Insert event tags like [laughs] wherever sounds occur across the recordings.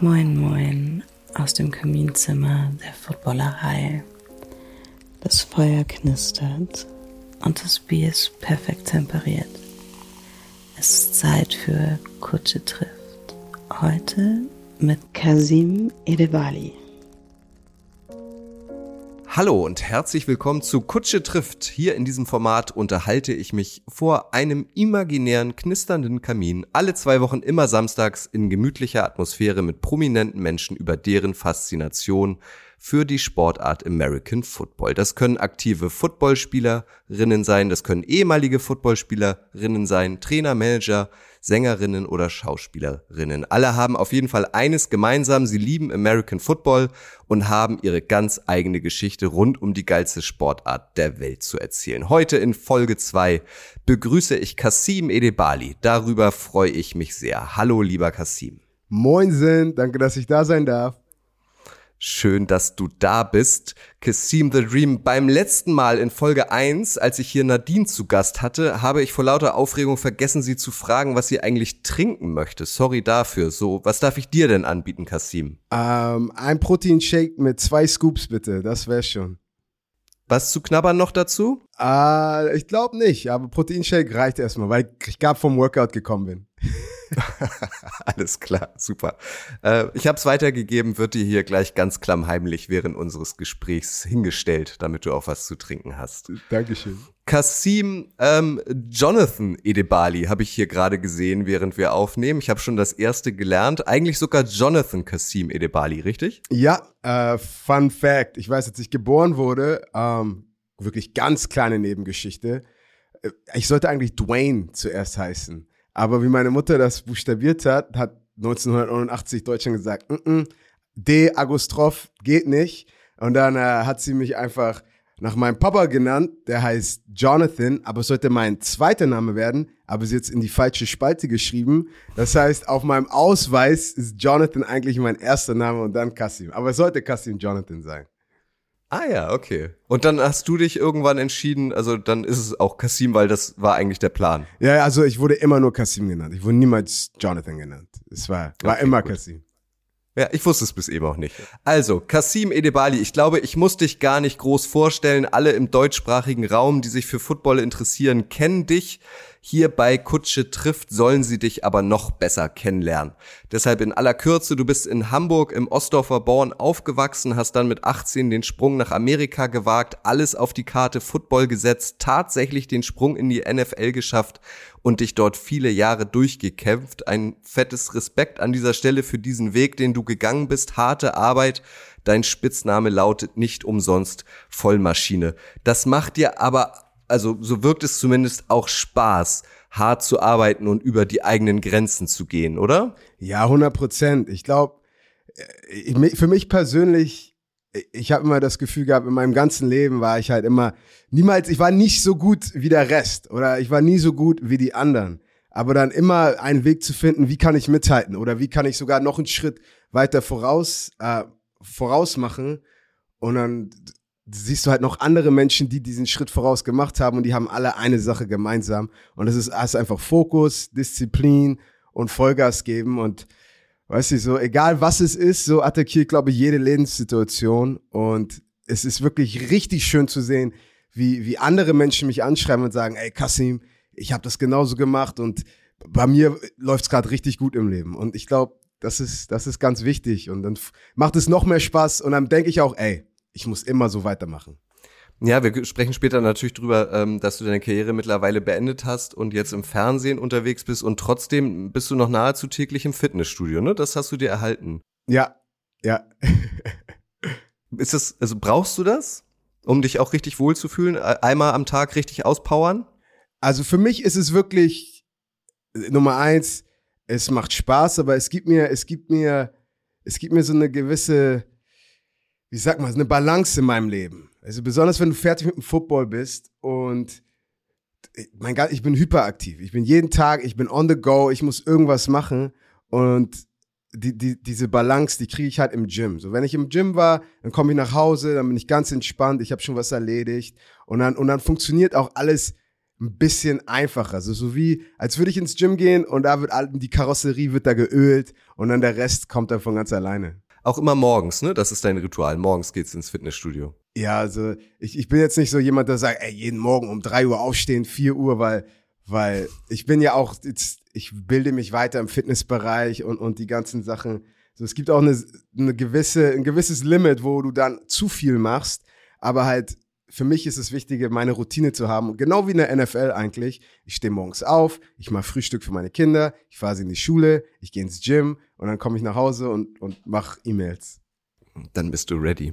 Moin, moin aus dem Kaminzimmer der Footballerei. Das Feuer knistert und das Bier ist perfekt temperiert. Es ist Zeit für Kutsche trifft. Heute mit Kasim Edebali. Hallo und herzlich willkommen zu Kutsche trifft. Hier in diesem Format unterhalte ich mich vor einem imaginären, knisternden Kamin alle zwei Wochen immer samstags in gemütlicher Atmosphäre mit prominenten Menschen über deren Faszination für die Sportart American Football. Das können aktive Footballspielerinnen sein, das können ehemalige Footballspielerinnen sein, Trainer, Manager, Sängerinnen oder Schauspielerinnen. Alle haben auf jeden Fall eines gemeinsam, sie lieben American Football und haben ihre ganz eigene Geschichte rund um die geilste Sportart der Welt zu erzählen. Heute in Folge 2 begrüße ich Kasim Edebali. Darüber freue ich mich sehr. Hallo, lieber Kasim. Moinsen, danke, dass ich da sein darf. Schön, dass du da bist. Kassim the Dream. Beim letzten Mal in Folge 1, als ich hier Nadine zu Gast hatte, habe ich vor lauter Aufregung vergessen, sie zu fragen, was sie eigentlich trinken möchte. Sorry dafür. So, was darf ich dir denn anbieten, Kassim? Ähm, ein Proteinshake mit zwei Scoops bitte, das wäre schon. Was zu knabbern noch dazu? Äh, ich glaube nicht, aber Proteinshake reicht erstmal, weil ich gerade vom Workout gekommen bin. [laughs] [laughs] Alles klar, super. Äh, ich habe es weitergegeben, wird dir hier gleich ganz klammheimlich während unseres Gesprächs hingestellt, damit du auch was zu trinken hast. Dankeschön. Kasim ähm, Jonathan Edebali habe ich hier gerade gesehen, während wir aufnehmen. Ich habe schon das erste gelernt. Eigentlich sogar Jonathan Kasim Edebali, richtig? Ja, äh, Fun Fact. Ich weiß, als ich geboren wurde, ähm, wirklich ganz kleine Nebengeschichte. Äh, ich sollte eigentlich Dwayne zuerst heißen. Aber wie meine Mutter das buchstabiert hat, hat 1989 Deutschland gesagt, mm -mm, D. Agostroph geht nicht. Und dann äh, hat sie mich einfach nach meinem Papa genannt, der heißt Jonathan, aber es sollte mein zweiter Name werden, aber sie jetzt in die falsche Spalte geschrieben. Das heißt, auf meinem Ausweis ist Jonathan eigentlich mein erster Name und dann Kassim. Aber es sollte Kassim Jonathan sein. Ah ja, okay. Und dann hast du dich irgendwann entschieden, also dann ist es auch Kasim, weil das war eigentlich der Plan. Ja, also ich wurde immer nur Kassim genannt. Ich wurde niemals Jonathan genannt. Es war, war okay, immer gut. Kassim. Ja, ich wusste es bis eben auch nicht. Also, Kasim Edebali, ich glaube, ich muss dich gar nicht groß vorstellen. Alle im deutschsprachigen Raum, die sich für Football interessieren, kennen dich. Hier bei Kutsche trifft sollen sie dich aber noch besser kennenlernen. Deshalb in aller Kürze, du bist in Hamburg im Ostdorfer Born aufgewachsen, hast dann mit 18 den Sprung nach Amerika gewagt, alles auf die Karte Football gesetzt, tatsächlich den Sprung in die NFL geschafft und dich dort viele Jahre durchgekämpft. Ein fettes Respekt an dieser Stelle für diesen Weg, den du gegangen bist, harte Arbeit. Dein Spitzname lautet nicht umsonst Vollmaschine. Das macht dir aber also so wirkt es zumindest auch Spaß, hart zu arbeiten und über die eigenen Grenzen zu gehen, oder? Ja, 100 Prozent. Ich glaube, äh, für mich persönlich, ich habe immer das Gefühl gehabt, in meinem ganzen Leben war ich halt immer niemals, ich war nicht so gut wie der Rest oder ich war nie so gut wie die anderen. Aber dann immer einen Weg zu finden, wie kann ich mithalten oder wie kann ich sogar noch einen Schritt weiter voraus, äh, voraus machen. Und dann siehst du halt noch andere Menschen, die diesen Schritt voraus gemacht haben und die haben alle eine Sache gemeinsam. Und das ist, das einfach Fokus, Disziplin und Vollgas geben und weißt du, so egal was es ist, so attackiert, glaube ich, jede Lebenssituation und es ist wirklich richtig schön zu sehen, wie, wie andere Menschen mich anschreiben und sagen, ey Kasim, ich habe das genauso gemacht und bei mir läuft es gerade richtig gut im Leben. Und ich glaube, das ist, das ist ganz wichtig und dann macht es noch mehr Spaß und dann denke ich auch, ey, ich muss immer so weitermachen. Ja, wir sprechen später natürlich drüber, ähm, dass du deine Karriere mittlerweile beendet hast und jetzt im Fernsehen unterwegs bist und trotzdem bist du noch nahezu täglich im Fitnessstudio, ne? Das hast du dir erhalten. Ja, ja. [laughs] Ist das, also brauchst du das, um dich auch richtig wohlzufühlen? Einmal am Tag richtig auspowern? Also für mich ist es wirklich Nummer eins, es macht Spaß, aber es gibt mir, es gibt mir, es gibt mir so eine gewisse wie sag mal, eine Balance in meinem Leben. Also besonders wenn du fertig mit dem Football bist und mein Gott, ich bin hyperaktiv. Ich bin jeden Tag, ich bin on the go, ich muss irgendwas machen und die, die, diese Balance, die kriege ich halt im Gym. So, wenn ich im Gym war, dann komme ich nach Hause, dann bin ich ganz entspannt, ich habe schon was erledigt und dann, und dann funktioniert auch alles ein bisschen einfacher. Also so wie, als würde ich ins Gym gehen und da wird die Karosserie wird da geölt und dann der Rest kommt dann von ganz alleine. Auch immer morgens, ne? Das ist dein Ritual. Morgens geht's ins Fitnessstudio. Ja, also ich, ich bin jetzt nicht so jemand, der sagt, ey, jeden Morgen um drei Uhr aufstehen, vier Uhr, weil, weil ich bin ja auch, jetzt, ich bilde mich weiter im Fitnessbereich und, und die ganzen Sachen. So, es gibt auch eine, eine gewisse, ein gewisses Limit, wo du dann zu viel machst, aber halt für mich ist es wichtig, meine Routine zu haben. Genau wie in der NFL eigentlich. Ich stehe morgens auf, ich mache Frühstück für meine Kinder, ich fahre sie in die Schule, ich gehe ins Gym und dann komme ich nach Hause und, und mache E-Mails. Dann bist du ready.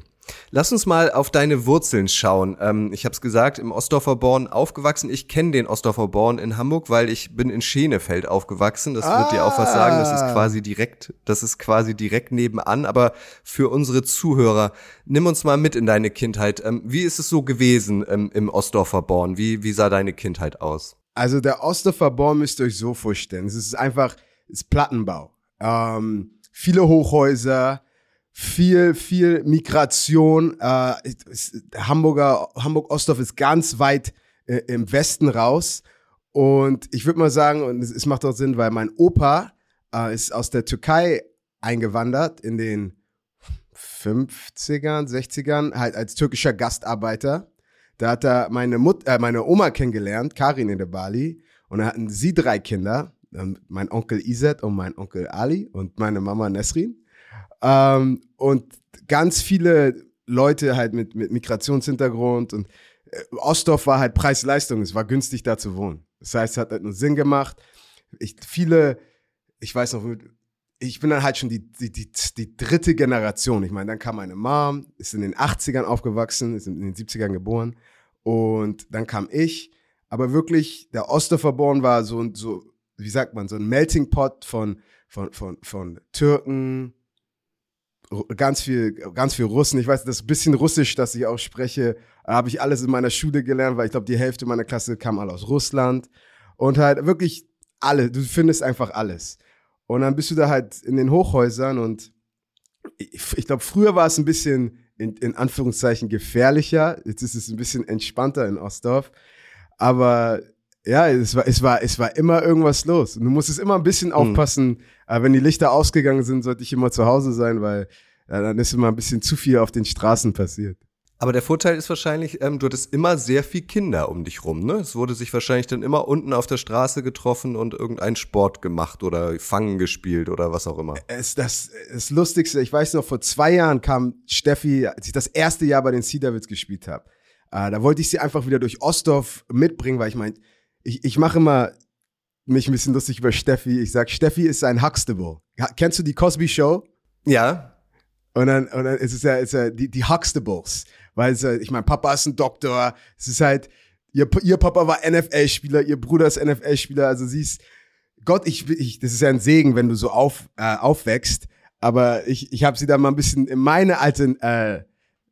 Lass uns mal auf deine Wurzeln schauen. Ähm, ich habe es gesagt, im Ostdorfer Born aufgewachsen. Ich kenne den Ostdorfer Born in Hamburg, weil ich bin in Schenefeld aufgewachsen. Das ah. wird dir auch was sagen. Das ist ah. quasi direkt, das ist quasi direkt nebenan. Aber für unsere Zuhörer, nimm uns mal mit in deine Kindheit. Ähm, wie ist es so gewesen ähm, im Ostdorfer Born? Wie, wie sah deine Kindheit aus? Also der Ostdorfer Born müsst ihr euch so vorstellen. Es ist einfach, es ist Plattenbau. Ähm, viele Hochhäuser, viel, viel Migration. Äh, Hamburger, Hamburg-Ostdorf ist ganz weit äh, im Westen raus. Und ich würde mal sagen, und es, es, macht auch Sinn, weil mein Opa äh, ist aus der Türkei eingewandert in den 50ern, 60ern, halt als türkischer Gastarbeiter. Da hat er meine, Mut äh, meine Oma kennengelernt, Karin in der Bali. Und da hatten sie drei Kinder. Mein Onkel Izet und mein Onkel Ali und meine Mama Nesrin. Ähm, und ganz viele Leute halt mit, mit Migrationshintergrund und äh, Ostdorf war halt Preis-Leistung, es war günstig da zu wohnen. Das heißt, es hat halt nur Sinn gemacht. Ich, viele, ich weiß noch, ich bin dann halt schon die, die, die, die dritte Generation. Ich meine, dann kam meine Mom, ist in den 80ern aufgewachsen, ist in den 70ern geboren. Und dann kam ich. Aber wirklich, der Ostdorfer Born war so, so, wie sagt man, so ein Melting Pot von, von, von, von Türken, ganz viel, ganz viel Russen. Ich weiß, das bisschen Russisch, das ich auch spreche, habe ich alles in meiner Schule gelernt, weil ich glaube, die Hälfte meiner Klasse kam alle aus Russland. Und halt wirklich alle, du findest einfach alles. Und dann bist du da halt in den Hochhäusern und ich, ich glaube, früher war es ein bisschen in, in Anführungszeichen gefährlicher. Jetzt ist es ein bisschen entspannter in Ostdorf. Aber ja, es war, es war, es war immer irgendwas los. Und du musstest immer ein bisschen mhm. aufpassen. Mhm. wenn die Lichter ausgegangen sind, sollte ich immer zu Hause sein, weil ja, dann ist immer ein bisschen zu viel auf den Straßen passiert. Aber der Vorteil ist wahrscheinlich, ähm, du hattest immer sehr viel Kinder um dich rum, ne? Es wurde sich wahrscheinlich dann immer unten auf der Straße getroffen und irgendein Sport gemacht oder Fangen gespielt oder was auch immer. Es, das, das Lustigste, ich weiß noch, vor zwei Jahren kam Steffi, als ich das erste Jahr bei den Sea Devils gespielt habe. Äh, da wollte ich sie einfach wieder durch Ostdorf mitbringen, weil ich meinte, ich, ich mache immer mich ein bisschen lustig über Steffi. Ich sag, Steffi ist ein Huxtable. Kennst du die Cosby Show? Ja. Und dann, und dann ist es ja, ist ja die, die Huxtables. Weil es, ich mein Papa ist ein Doktor. Es ist halt, ihr, ihr Papa war NFL-Spieler, ihr Bruder ist NFL-Spieler. Also sie ist, Gott, ich, ich, das ist ja ein Segen, wenn du so auf, äh, aufwächst. Aber ich, ich habe sie da mal ein bisschen in meine alte äh,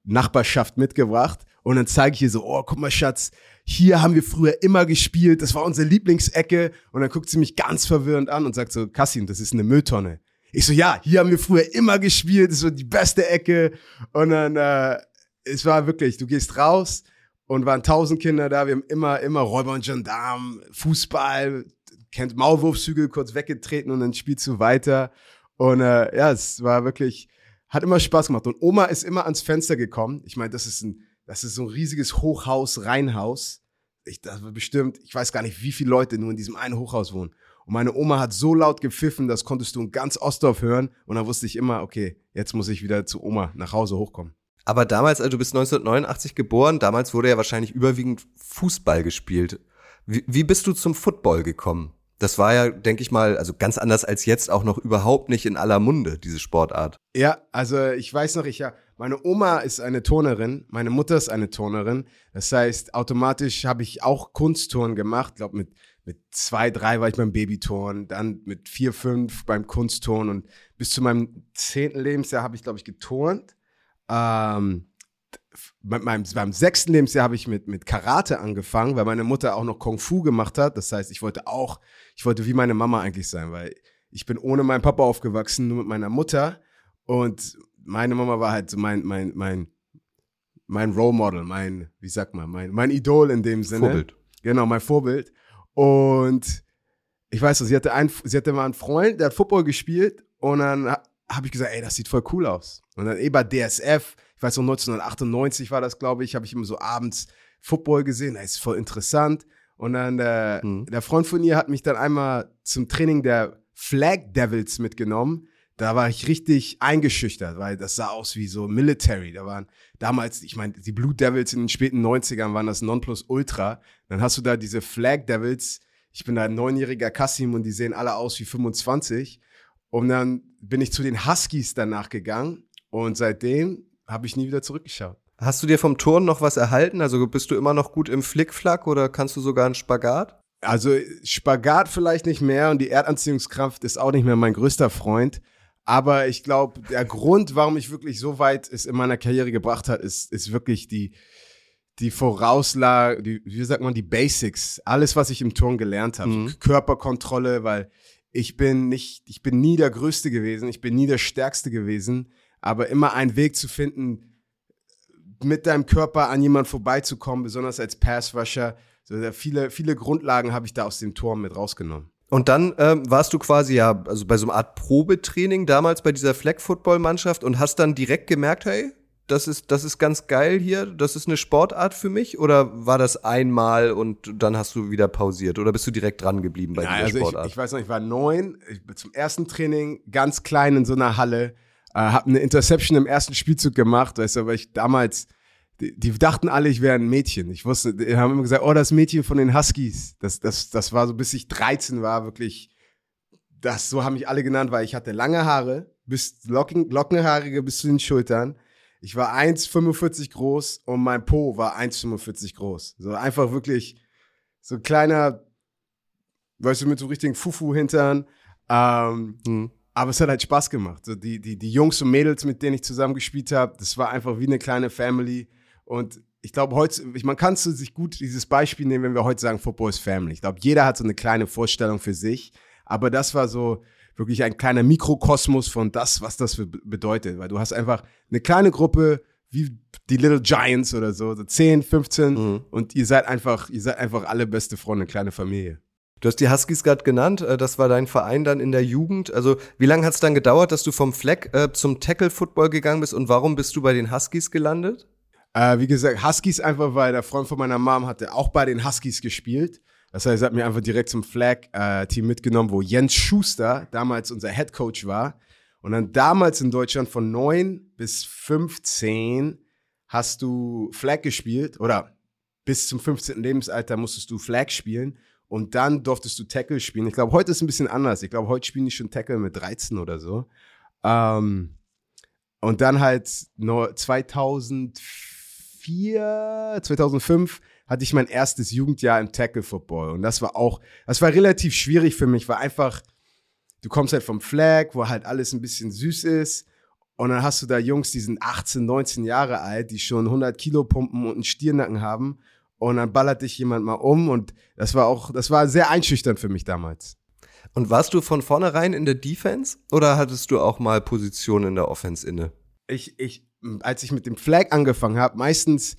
Nachbarschaft mitgebracht. Und dann zeige ich ihr so, oh, guck mal, Schatz, hier haben wir früher immer gespielt, das war unsere Lieblingsecke. Und dann guckt sie mich ganz verwirrend an und sagt so, Kassim, das ist eine Mülltonne. Ich so, ja, hier haben wir früher immer gespielt, das war die beste Ecke. Und dann, äh, es war wirklich, du gehst raus und waren tausend Kinder da, wir haben immer, immer Räuber und Gendarm, Fußball, kennt Maulwurfshügel kurz weggetreten und dann spielst du weiter. Und äh, ja, es war wirklich, hat immer Spaß gemacht. Und Oma ist immer ans Fenster gekommen. Ich meine, das ist ein das ist so ein riesiges Hochhaus, Reihenhaus. Ich, das war bestimmt, ich weiß gar nicht, wie viele Leute nur in diesem einen Hochhaus wohnen. Und meine Oma hat so laut gepfiffen, das konntest du in ganz Ostdorf hören. Und dann wusste ich immer, okay, jetzt muss ich wieder zu Oma nach Hause hochkommen. Aber damals, also du bist 1989 geboren, damals wurde ja wahrscheinlich überwiegend Fußball gespielt. Wie, wie bist du zum Football gekommen? Das war ja, denke ich mal, also ganz anders als jetzt auch noch überhaupt nicht in aller Munde, diese Sportart. Ja, also ich weiß noch, ich ja, meine Oma ist eine Turnerin, meine Mutter ist eine Turnerin. Das heißt, automatisch habe ich auch Kunstturnen gemacht. Ich glaube, mit, mit zwei, drei war ich beim Babyturnen, dann mit vier, fünf beim Kunstturnen und bis zu meinem zehnten Lebensjahr habe ich, glaube ich, geturnt. Ähm, meinem, beim sechsten Lebensjahr habe ich mit, mit Karate angefangen, weil meine Mutter auch noch Kung Fu gemacht hat. Das heißt, ich wollte auch, ich wollte wie meine Mama eigentlich sein, weil ich bin ohne meinen Papa aufgewachsen, nur mit meiner Mutter. Und meine Mama war halt so mein, mein, mein, mein Role Model, mein, wie sagt man, mein, mein Idol in dem Sinne. Vorbild. Genau, mein Vorbild. Und ich weiß noch, sie hatte, einen, sie hatte mal einen Freund, der hat Football gespielt und dann habe ich gesagt, ey, das sieht voll cool aus. Und dann eh bei DSF, ich weiß noch, 1998 war das, glaube ich, habe ich immer so abends Football gesehen, das ist voll interessant. Und dann der, hm. der Freund von ihr hat mich dann einmal zum Training der Flag Devils mitgenommen. Da war ich richtig eingeschüchtert, weil das sah aus wie so Military. Da waren damals, ich meine, die Blue Devils in den späten 90ern waren das Nonplusultra. Dann hast du da diese Flag Devils. Ich bin da ein neunjähriger Kassim und die sehen alle aus wie 25. Und dann bin ich zu den Huskies danach gegangen und seitdem habe ich nie wieder zurückgeschaut. Hast du dir vom Turn noch was erhalten? Also bist du immer noch gut im Flickflack oder kannst du sogar einen Spagat? Also Spagat vielleicht nicht mehr und die Erdanziehungskraft ist auch nicht mehr mein größter Freund. Aber ich glaube, der Grund, warum ich wirklich so weit es in meiner Karriere gebracht hat, ist, ist wirklich die, die Vorauslage, die, wie sagt man, die Basics. Alles, was ich im Turn gelernt habe. Mhm. Körperkontrolle, weil ich bin nicht, ich bin nie der Größte gewesen, ich bin nie der Stärkste gewesen, aber immer einen Weg zu finden, mit deinem Körper an jemand vorbeizukommen, besonders als Pass-Rusher. So, viele, viele Grundlagen habe ich da aus dem Tor mit rausgenommen. Und dann ähm, warst du quasi ja also bei so einer Art Probetraining damals bei dieser Flag-Football-Mannschaft und hast dann direkt gemerkt, hey, das ist, das ist ganz geil hier, das ist eine Sportart für mich? Oder war das einmal und dann hast du wieder pausiert? Oder bist du direkt dran geblieben bei ja, dieser also Sportart? Ich, ich weiß noch, ich war neun, ich bin zum ersten Training ganz klein in so einer Halle äh, habe eine Interception im ersten Spielzug gemacht, weißt du, weil ich damals, die, die dachten alle, ich wäre ein Mädchen. Ich wusste, die haben immer gesagt, oh, das Mädchen von den Huskies. Das, das, das war so, bis ich 13 war, wirklich, das, so haben mich alle genannt, weil ich hatte lange Haare, bis Locken, Lockenhaarige bis zu den Schultern. Ich war 1,45 groß und mein Po war 1,45 groß. So einfach wirklich so ein kleiner, weißt du, mit so richtigen Fufu-Hintern. Ähm, hm. Aber es hat halt Spaß gemacht. So die, die, die Jungs und Mädels, mit denen ich zusammen gespielt habe, das war einfach wie eine kleine Family. Und ich glaube, heute, man kann sich gut dieses Beispiel nehmen, wenn wir heute sagen, Football is Family. Ich glaube, jeder hat so eine kleine Vorstellung für sich. Aber das war so wirklich ein kleiner Mikrokosmos von das, was das bedeutet. Weil du hast einfach eine kleine Gruppe, wie die Little Giants oder so, so 10, 15 mhm. und ihr seid einfach, ihr seid einfach alle beste Freunde, eine kleine Familie. Du hast die Huskies gerade genannt, äh, das war dein Verein dann in der Jugend. Also wie lange hat es dann gedauert, dass du vom Fleck äh, zum Tackle-Football gegangen bist und warum bist du bei den Huskies gelandet? Äh, wie gesagt, Huskies einfach, weil der Freund von meiner Mom hatte auch bei den Huskies gespielt. Das heißt, er hat mir einfach direkt zum Flag-Team mitgenommen, wo Jens Schuster damals unser Head Coach war. Und dann damals in Deutschland von 9 bis 15 hast du Flag gespielt oder bis zum 15. Lebensalter musstest du Flag spielen. Und dann durftest du Tackle spielen. Ich glaube, heute ist es ein bisschen anders. Ich glaube, heute spielen die schon Tackle mit 13 oder so. Ähm, und dann halt 2004, 2005 hatte ich mein erstes Jugendjahr im Tackle Football. Und das war auch, das war relativ schwierig für mich, weil einfach, du kommst halt vom Flag, wo halt alles ein bisschen süß ist. Und dann hast du da Jungs, die sind 18, 19 Jahre alt, die schon 100 Kilo pumpen und einen Stiernacken haben und dann ballert dich jemand mal um und das war auch, das war sehr einschüchternd für mich damals. Und warst du von vornherein in der Defense oder hattest du auch mal Position in der Offense inne? Ich, ich, als ich mit dem Flag angefangen habe, meistens,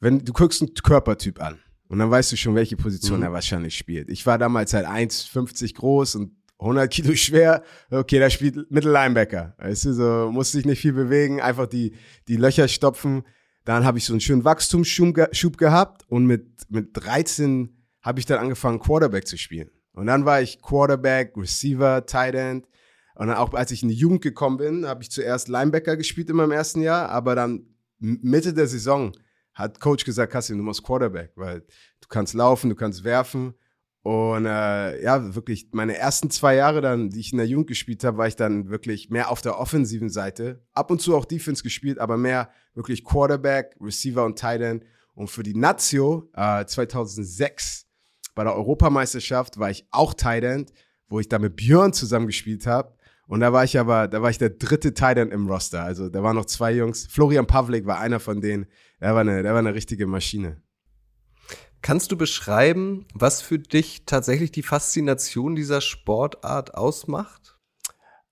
wenn du guckst einen Körpertyp an und dann weißt du schon, welche Position mhm. er wahrscheinlich spielt. Ich war damals halt 1,50 groß und 100 Kilo schwer. Okay, da spielt Mittellinebacker. Weißt du, so musste ich nicht viel bewegen, einfach die, die Löcher stopfen. Dann habe ich so einen schönen Wachstumsschub gehabt und mit, mit 13 habe ich dann angefangen, Quarterback zu spielen. Und dann war ich Quarterback, Receiver, Tight End. Und dann auch als ich in die Jugend gekommen bin, habe ich zuerst Linebacker gespielt in meinem ersten Jahr, aber dann Mitte der Saison hat Coach gesagt, Kassim, du musst Quarterback, weil du kannst laufen, du kannst werfen. Und äh, ja, wirklich meine ersten zwei Jahre dann, die ich in der Jugend gespielt habe, war ich dann wirklich mehr auf der offensiven Seite. Ab und zu auch Defense gespielt, aber mehr wirklich Quarterback, Receiver und Tight End. Und für die Nazio äh, 2006 bei der Europameisterschaft war ich auch Tight End, wo ich da mit Björn zusammen gespielt habe. Und da war ich aber, da war ich der dritte Tight End im Roster. Also da waren noch zwei Jungs. Florian Pavlik war einer von denen. Der war eine, der war eine richtige Maschine. Kannst du beschreiben, was für dich tatsächlich die Faszination dieser Sportart ausmacht?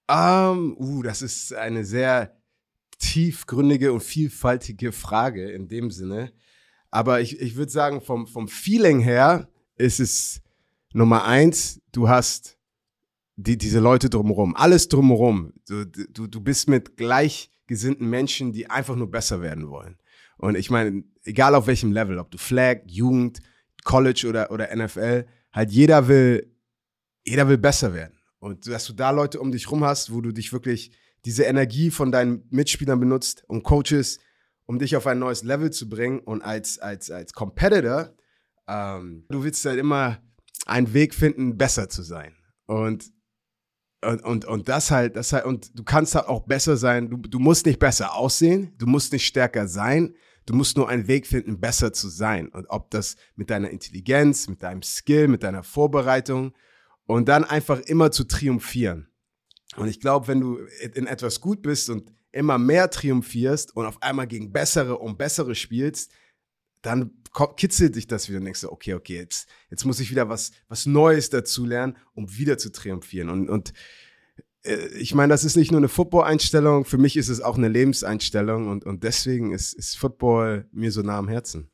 Um, ähm, uh, das ist eine sehr tiefgründige und vielfältige Frage in dem Sinne. Aber ich, ich würde sagen, vom, vom Feeling her ist es Nummer eins, du hast die, diese Leute drumherum, alles drumherum. Du, du, du bist mit gleichgesinnten Menschen, die einfach nur besser werden wollen. Und ich meine, egal auf welchem Level, ob du Flag, Jugend, College oder, oder NFL, halt jeder will, jeder will besser werden. Und dass du da Leute um dich rum hast, wo du dich wirklich diese Energie von deinen Mitspielern benutzt und Coaches, um dich auf ein neues Level zu bringen und als, als, als Competitor, ähm, du willst halt immer einen Weg finden, besser zu sein. Und, und, und, und das halt, das halt, und du kannst halt auch besser sein. Du, du musst nicht besser aussehen, du musst nicht stärker sein, du musst nur einen Weg finden, besser zu sein. Und ob das mit deiner Intelligenz, mit deinem Skill, mit deiner Vorbereitung und dann einfach immer zu triumphieren. Und ich glaube, wenn du in etwas gut bist und immer mehr triumphierst und auf einmal gegen bessere und bessere spielst, dann kitzelt dich das wieder und denkst du, okay, okay, jetzt, jetzt muss ich wieder was, was Neues dazu lernen, um wieder zu triumphieren. Und, und äh, ich meine, das ist nicht nur eine Football-Einstellung, für mich ist es auch eine Lebenseinstellung und, und deswegen ist, ist Football mir so nah am Herzen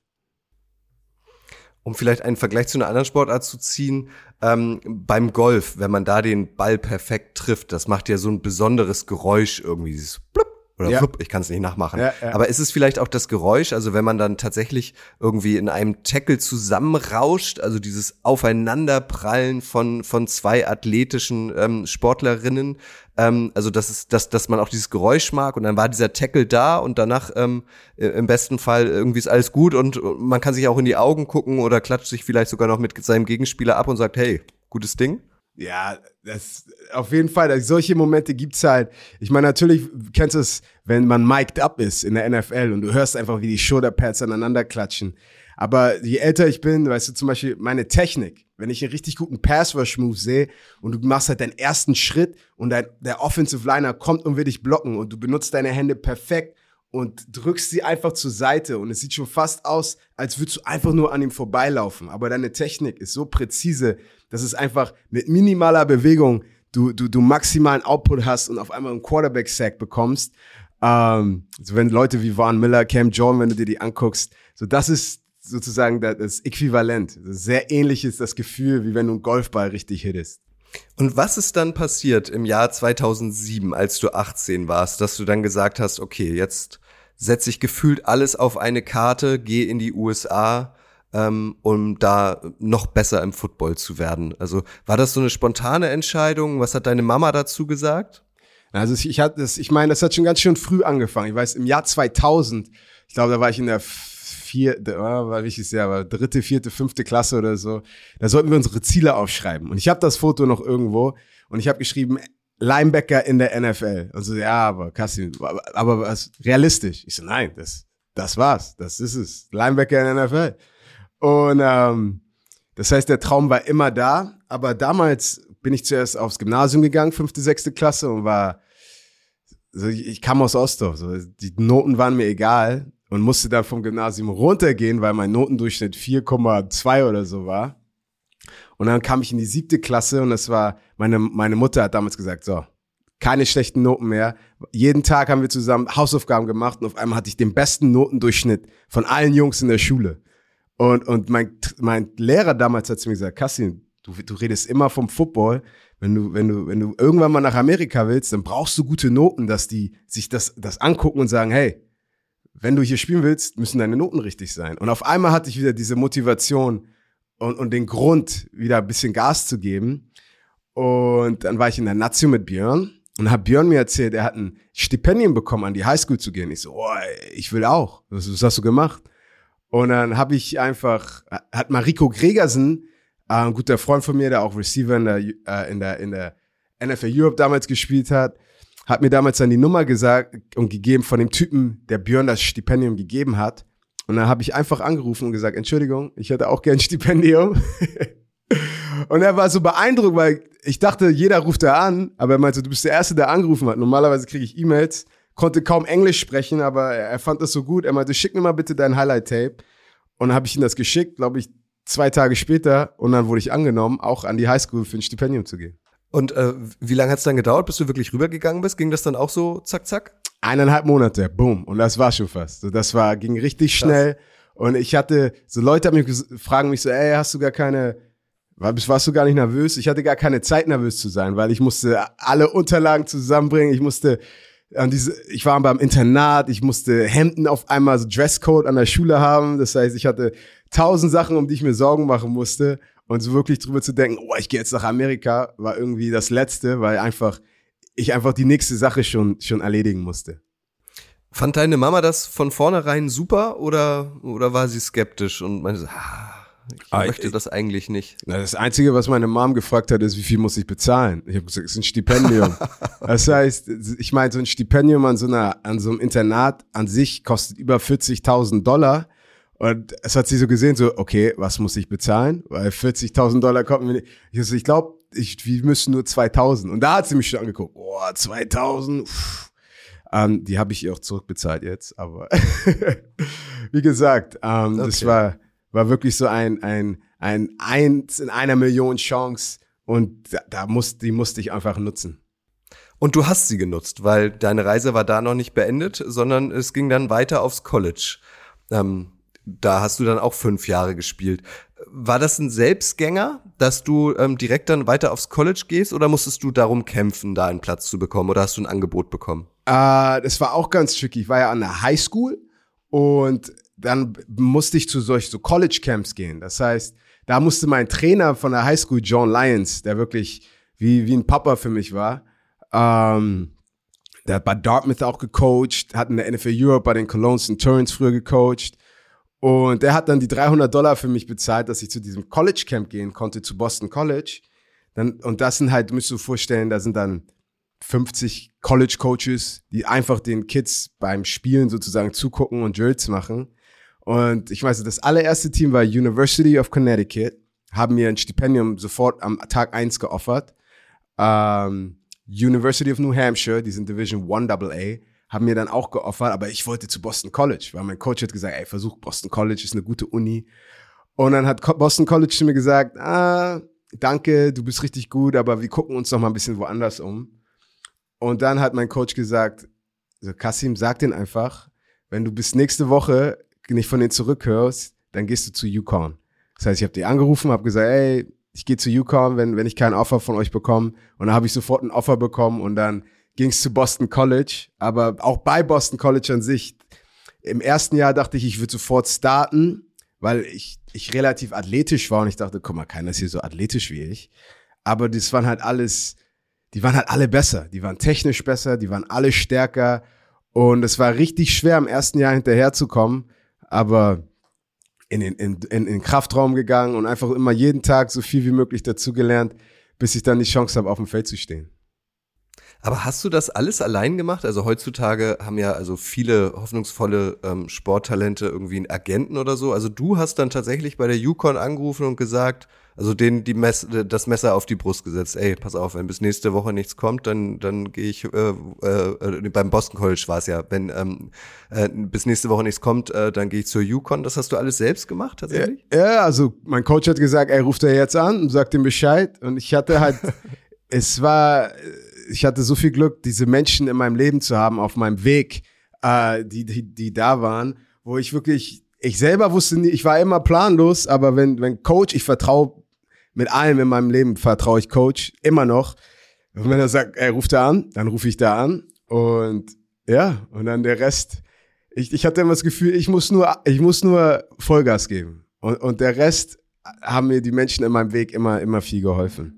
um vielleicht einen Vergleich zu einer anderen Sportart zu ziehen, ähm, beim Golf, wenn man da den Ball perfekt trifft, das macht ja so ein besonderes Geräusch irgendwie, dieses Blub, oder ja. flupp, ich kann es nicht nachmachen. Ja, ja. Aber ist es vielleicht auch das Geräusch, also wenn man dann tatsächlich irgendwie in einem Tackle zusammenrauscht, also dieses Aufeinanderprallen von, von zwei athletischen ähm, Sportlerinnen, ähm, also das ist, dass, dass man auch dieses Geräusch mag und dann war dieser Tackle da und danach ähm, im besten Fall irgendwie ist alles gut und man kann sich auch in die Augen gucken oder klatscht sich vielleicht sogar noch mit seinem Gegenspieler ab und sagt, hey, gutes Ding. Ja, das auf jeden Fall. Solche Momente gibt's halt. Ich meine, natürlich kennst du es, wenn man mic'd up ist in der NFL und du hörst einfach, wie die Shoulderpads aneinander klatschen. Aber je älter ich bin, weißt du, zum Beispiel meine Technik, wenn ich einen richtig guten Pass-Rush-Move sehe und du machst halt deinen ersten Schritt und dein, der Offensive Liner kommt und will dich blocken und du benutzt deine Hände perfekt und drückst sie einfach zur Seite und es sieht schon fast aus, als würdest du einfach nur an ihm vorbeilaufen. Aber deine Technik ist so präzise, dass es einfach mit minimaler Bewegung du, du, du maximalen Output hast und auf einmal einen Quarterback-Sack bekommst. Ähm, so wenn Leute wie Vaughn Miller, Cam Jordan, wenn du dir die anguckst, so das ist sozusagen das Äquivalent. Sehr ähnlich ist das Gefühl, wie wenn du einen Golfball richtig hittest. Und was ist dann passiert im Jahr 2007, als du 18 warst, dass du dann gesagt hast, okay, jetzt setze ich gefühlt alles auf eine Karte, gehe in die USA, ähm, um da noch besser im Football zu werden? Also war das so eine spontane Entscheidung? Was hat deine Mama dazu gesagt? Also ich hatte ich meine, das hat schon ganz schön früh angefangen. Ich weiß, im Jahr 2000, ich glaube, da war ich in der vierte, oh, war wichtig sehr, aber dritte, vierte, fünfte Klasse oder so. Da sollten wir unsere Ziele aufschreiben. Und ich habe das Foto noch irgendwo und ich habe geschrieben, Linebacker in der NFL. Also ja, aber Kassim, aber was realistisch? Ich so, nein, das, das war's, das ist es. Linebacker in der NFL. Und ähm, das heißt, der Traum war immer da, aber damals bin ich zuerst aufs Gymnasium gegangen, fünfte, sechste Klasse und war, also ich, ich kam aus Ostdorf, so, die Noten waren mir egal und musste dann vom Gymnasium runtergehen, weil mein Notendurchschnitt 4,2 oder so war. Und dann kam ich in die siebte Klasse und das war, meine, meine Mutter hat damals gesagt, so, keine schlechten Noten mehr. Jeden Tag haben wir zusammen Hausaufgaben gemacht und auf einmal hatte ich den besten Notendurchschnitt von allen Jungs in der Schule. Und, und mein, mein Lehrer damals hat zu mir gesagt, Kassin, du, du redest immer vom Football. Wenn du, wenn du, wenn du irgendwann mal nach Amerika willst, dann brauchst du gute Noten, dass die sich das, das angucken und sagen, hey, wenn du hier spielen willst, müssen deine Noten richtig sein. Und auf einmal hatte ich wieder diese Motivation und, und den Grund, wieder ein bisschen Gas zu geben. Und dann war ich in der Nazio mit Björn und hat Björn mir erzählt, er hat ein Stipendium bekommen, an die Highschool zu gehen. Ich so, oh, ich will auch. Was, was hast du gemacht? Und dann habe ich einfach, hat Mariko Gregersen, äh, ein guter Freund von mir, der auch Receiver in der, äh, in der, in der NFL Europe damals gespielt hat, hat mir damals dann die Nummer gesagt und gegeben von dem Typen, der Björn das Stipendium gegeben hat. Und dann habe ich einfach angerufen und gesagt, Entschuldigung, ich hätte auch gern ein Stipendium. [laughs] und er war so beeindruckt, weil ich dachte, jeder ruft da an, aber er meinte, du bist der Erste, der angerufen hat. Normalerweise kriege ich E-Mails, konnte kaum Englisch sprechen, aber er fand das so gut. Er meinte, schick mir mal bitte dein Highlight-Tape. Und dann habe ich ihm das geschickt, glaube ich, zwei Tage später. Und dann wurde ich angenommen, auch an die Highschool für ein Stipendium zu gehen. Und äh, wie lange hat es dann gedauert, bis du wirklich rübergegangen bist? Ging das dann auch so zack, zack? Eineinhalb Monate, boom. Und das war schon fast. Das war, ging richtig schnell. Und ich hatte, so Leute haben mich fragen mich so, ey, hast du gar keine, warst du gar nicht nervös? Ich hatte gar keine Zeit, nervös zu sein, weil ich musste alle Unterlagen zusammenbringen. Ich musste an diese, ich war beim Internat, ich musste Hemden auf einmal, so Dresscode an der Schule haben. Das heißt, ich hatte tausend Sachen, um die ich mir Sorgen machen musste. Und so wirklich drüber zu denken, oh, ich gehe jetzt nach Amerika, war irgendwie das Letzte, weil einfach, ich einfach die nächste Sache schon, schon erledigen musste. Fand deine Mama das von vornherein super oder, oder war sie skeptisch und meinte, ah, ich ah, möchte ich, das eigentlich nicht? Na, das Einzige, was meine Mom gefragt hat, ist, wie viel muss ich bezahlen? Ich habe gesagt, es ist ein Stipendium. [laughs] das heißt, ich meine, so ein Stipendium an so, einer, an so einem Internat an sich kostet über 40.000 Dollar. Und es hat sie so gesehen, so, okay, was muss ich bezahlen? Weil 40.000 Dollar kommt mir nicht. Ich, so, ich glaube, ich, wir müssen nur 2.000. Und da hat sie mich schon angeguckt. Boah, 2.000. Uff. Ähm, die habe ich ihr auch zurückbezahlt jetzt, aber [laughs] wie gesagt, ähm, okay. das war, war wirklich so ein, ein, ein Eins in einer Million Chance und da, da muss, die musste ich einfach nutzen. Und du hast sie genutzt, weil deine Reise war da noch nicht beendet, sondern es ging dann weiter aufs College. Ähm, da hast du dann auch fünf Jahre gespielt. War das ein Selbstgänger, dass du ähm, direkt dann weiter aufs College gehst oder musstest du darum kämpfen, da einen Platz zu bekommen oder hast du ein Angebot bekommen? Äh, das war auch ganz tricky. Ich war ja an der Highschool und dann musste ich zu solchen so College Camps gehen. Das heißt, da musste mein Trainer von der Highschool, John Lyons, der wirklich wie, wie ein Papa für mich war, ähm, der hat bei Dartmouth auch gecoacht, hat in der NFL Europe bei den Cologne Centurions früher gecoacht. Und der hat dann die 300 Dollar für mich bezahlt, dass ich zu diesem College Camp gehen konnte, zu Boston College. Dann, und das sind halt, musst du dir vorstellen, da sind dann 50 College Coaches, die einfach den Kids beim Spielen sozusagen zugucken und Drills machen. Und ich weiß, das allererste Team war University of Connecticut, haben mir ein Stipendium sofort am Tag eins geoffert. Ähm, University of New Hampshire, die sind Division 1 AA, haben mir dann auch geoffert, aber ich wollte zu Boston College, weil mein Coach hat gesagt, ey, versuch Boston College, ist eine gute Uni. Und dann hat Boston College zu mir gesagt, ah, danke, du bist richtig gut, aber wir gucken uns noch mal ein bisschen woanders um. Und dann hat mein Coach gesagt, so Kasim, sag den einfach, wenn du bis nächste Woche nicht von denen zurückhörst, dann gehst du zu Yukon. Das heißt, ich habe die angerufen, habe gesagt, ey, ich gehe zu Yukon, wenn, wenn ich kein Offer von euch bekomme. Und dann habe ich sofort ein Offer bekommen und dann ging es zu Boston College. Aber auch bei Boston College an sich, im ersten Jahr dachte ich, ich würde sofort starten, weil ich, ich relativ athletisch war und ich dachte, guck mal, keiner ist hier so athletisch wie ich. Aber das waren halt alles, die waren halt alle besser. Die waren technisch besser, die waren alle stärker. Und es war richtig schwer, im ersten Jahr hinterherzukommen aber in den, in, in, in Kraftraum gegangen und einfach immer jeden Tag so viel wie möglich dazugelernt, bis ich dann die Chance habe, auf dem Feld zu stehen. Aber hast du das alles allein gemacht? Also heutzutage haben ja also viele hoffnungsvolle ähm, Sporttalente irgendwie einen Agenten oder so. Also du hast dann tatsächlich bei der Yukon angerufen und gesagt, also denen die Mess das Messer auf die Brust gesetzt. Ey, pass auf, wenn bis nächste Woche nichts kommt, dann dann gehe ich äh, äh, beim Boston College war es ja, wenn ähm, äh, bis nächste Woche nichts kommt, äh, dann gehe ich zur Yukon. Das hast du alles selbst gemacht tatsächlich? Ja, ja, also mein Coach hat gesagt, er ruft er jetzt an und sagt ihm Bescheid und ich hatte halt [laughs] es war ich hatte so viel Glück, diese Menschen in meinem Leben zu haben auf meinem Weg, äh, die, die die da waren, wo ich wirklich ich selber wusste nie, ich war immer planlos, aber wenn, wenn Coach, ich vertraue mit allem in meinem Leben vertraue ich Coach immer noch. Und wenn er sagt, er ruft da an, dann rufe ich da an. Und ja, und dann der Rest. Ich, ich hatte immer das Gefühl, ich muss nur, ich muss nur Vollgas geben. Und, und der Rest haben mir die Menschen in meinem Weg immer, immer viel geholfen.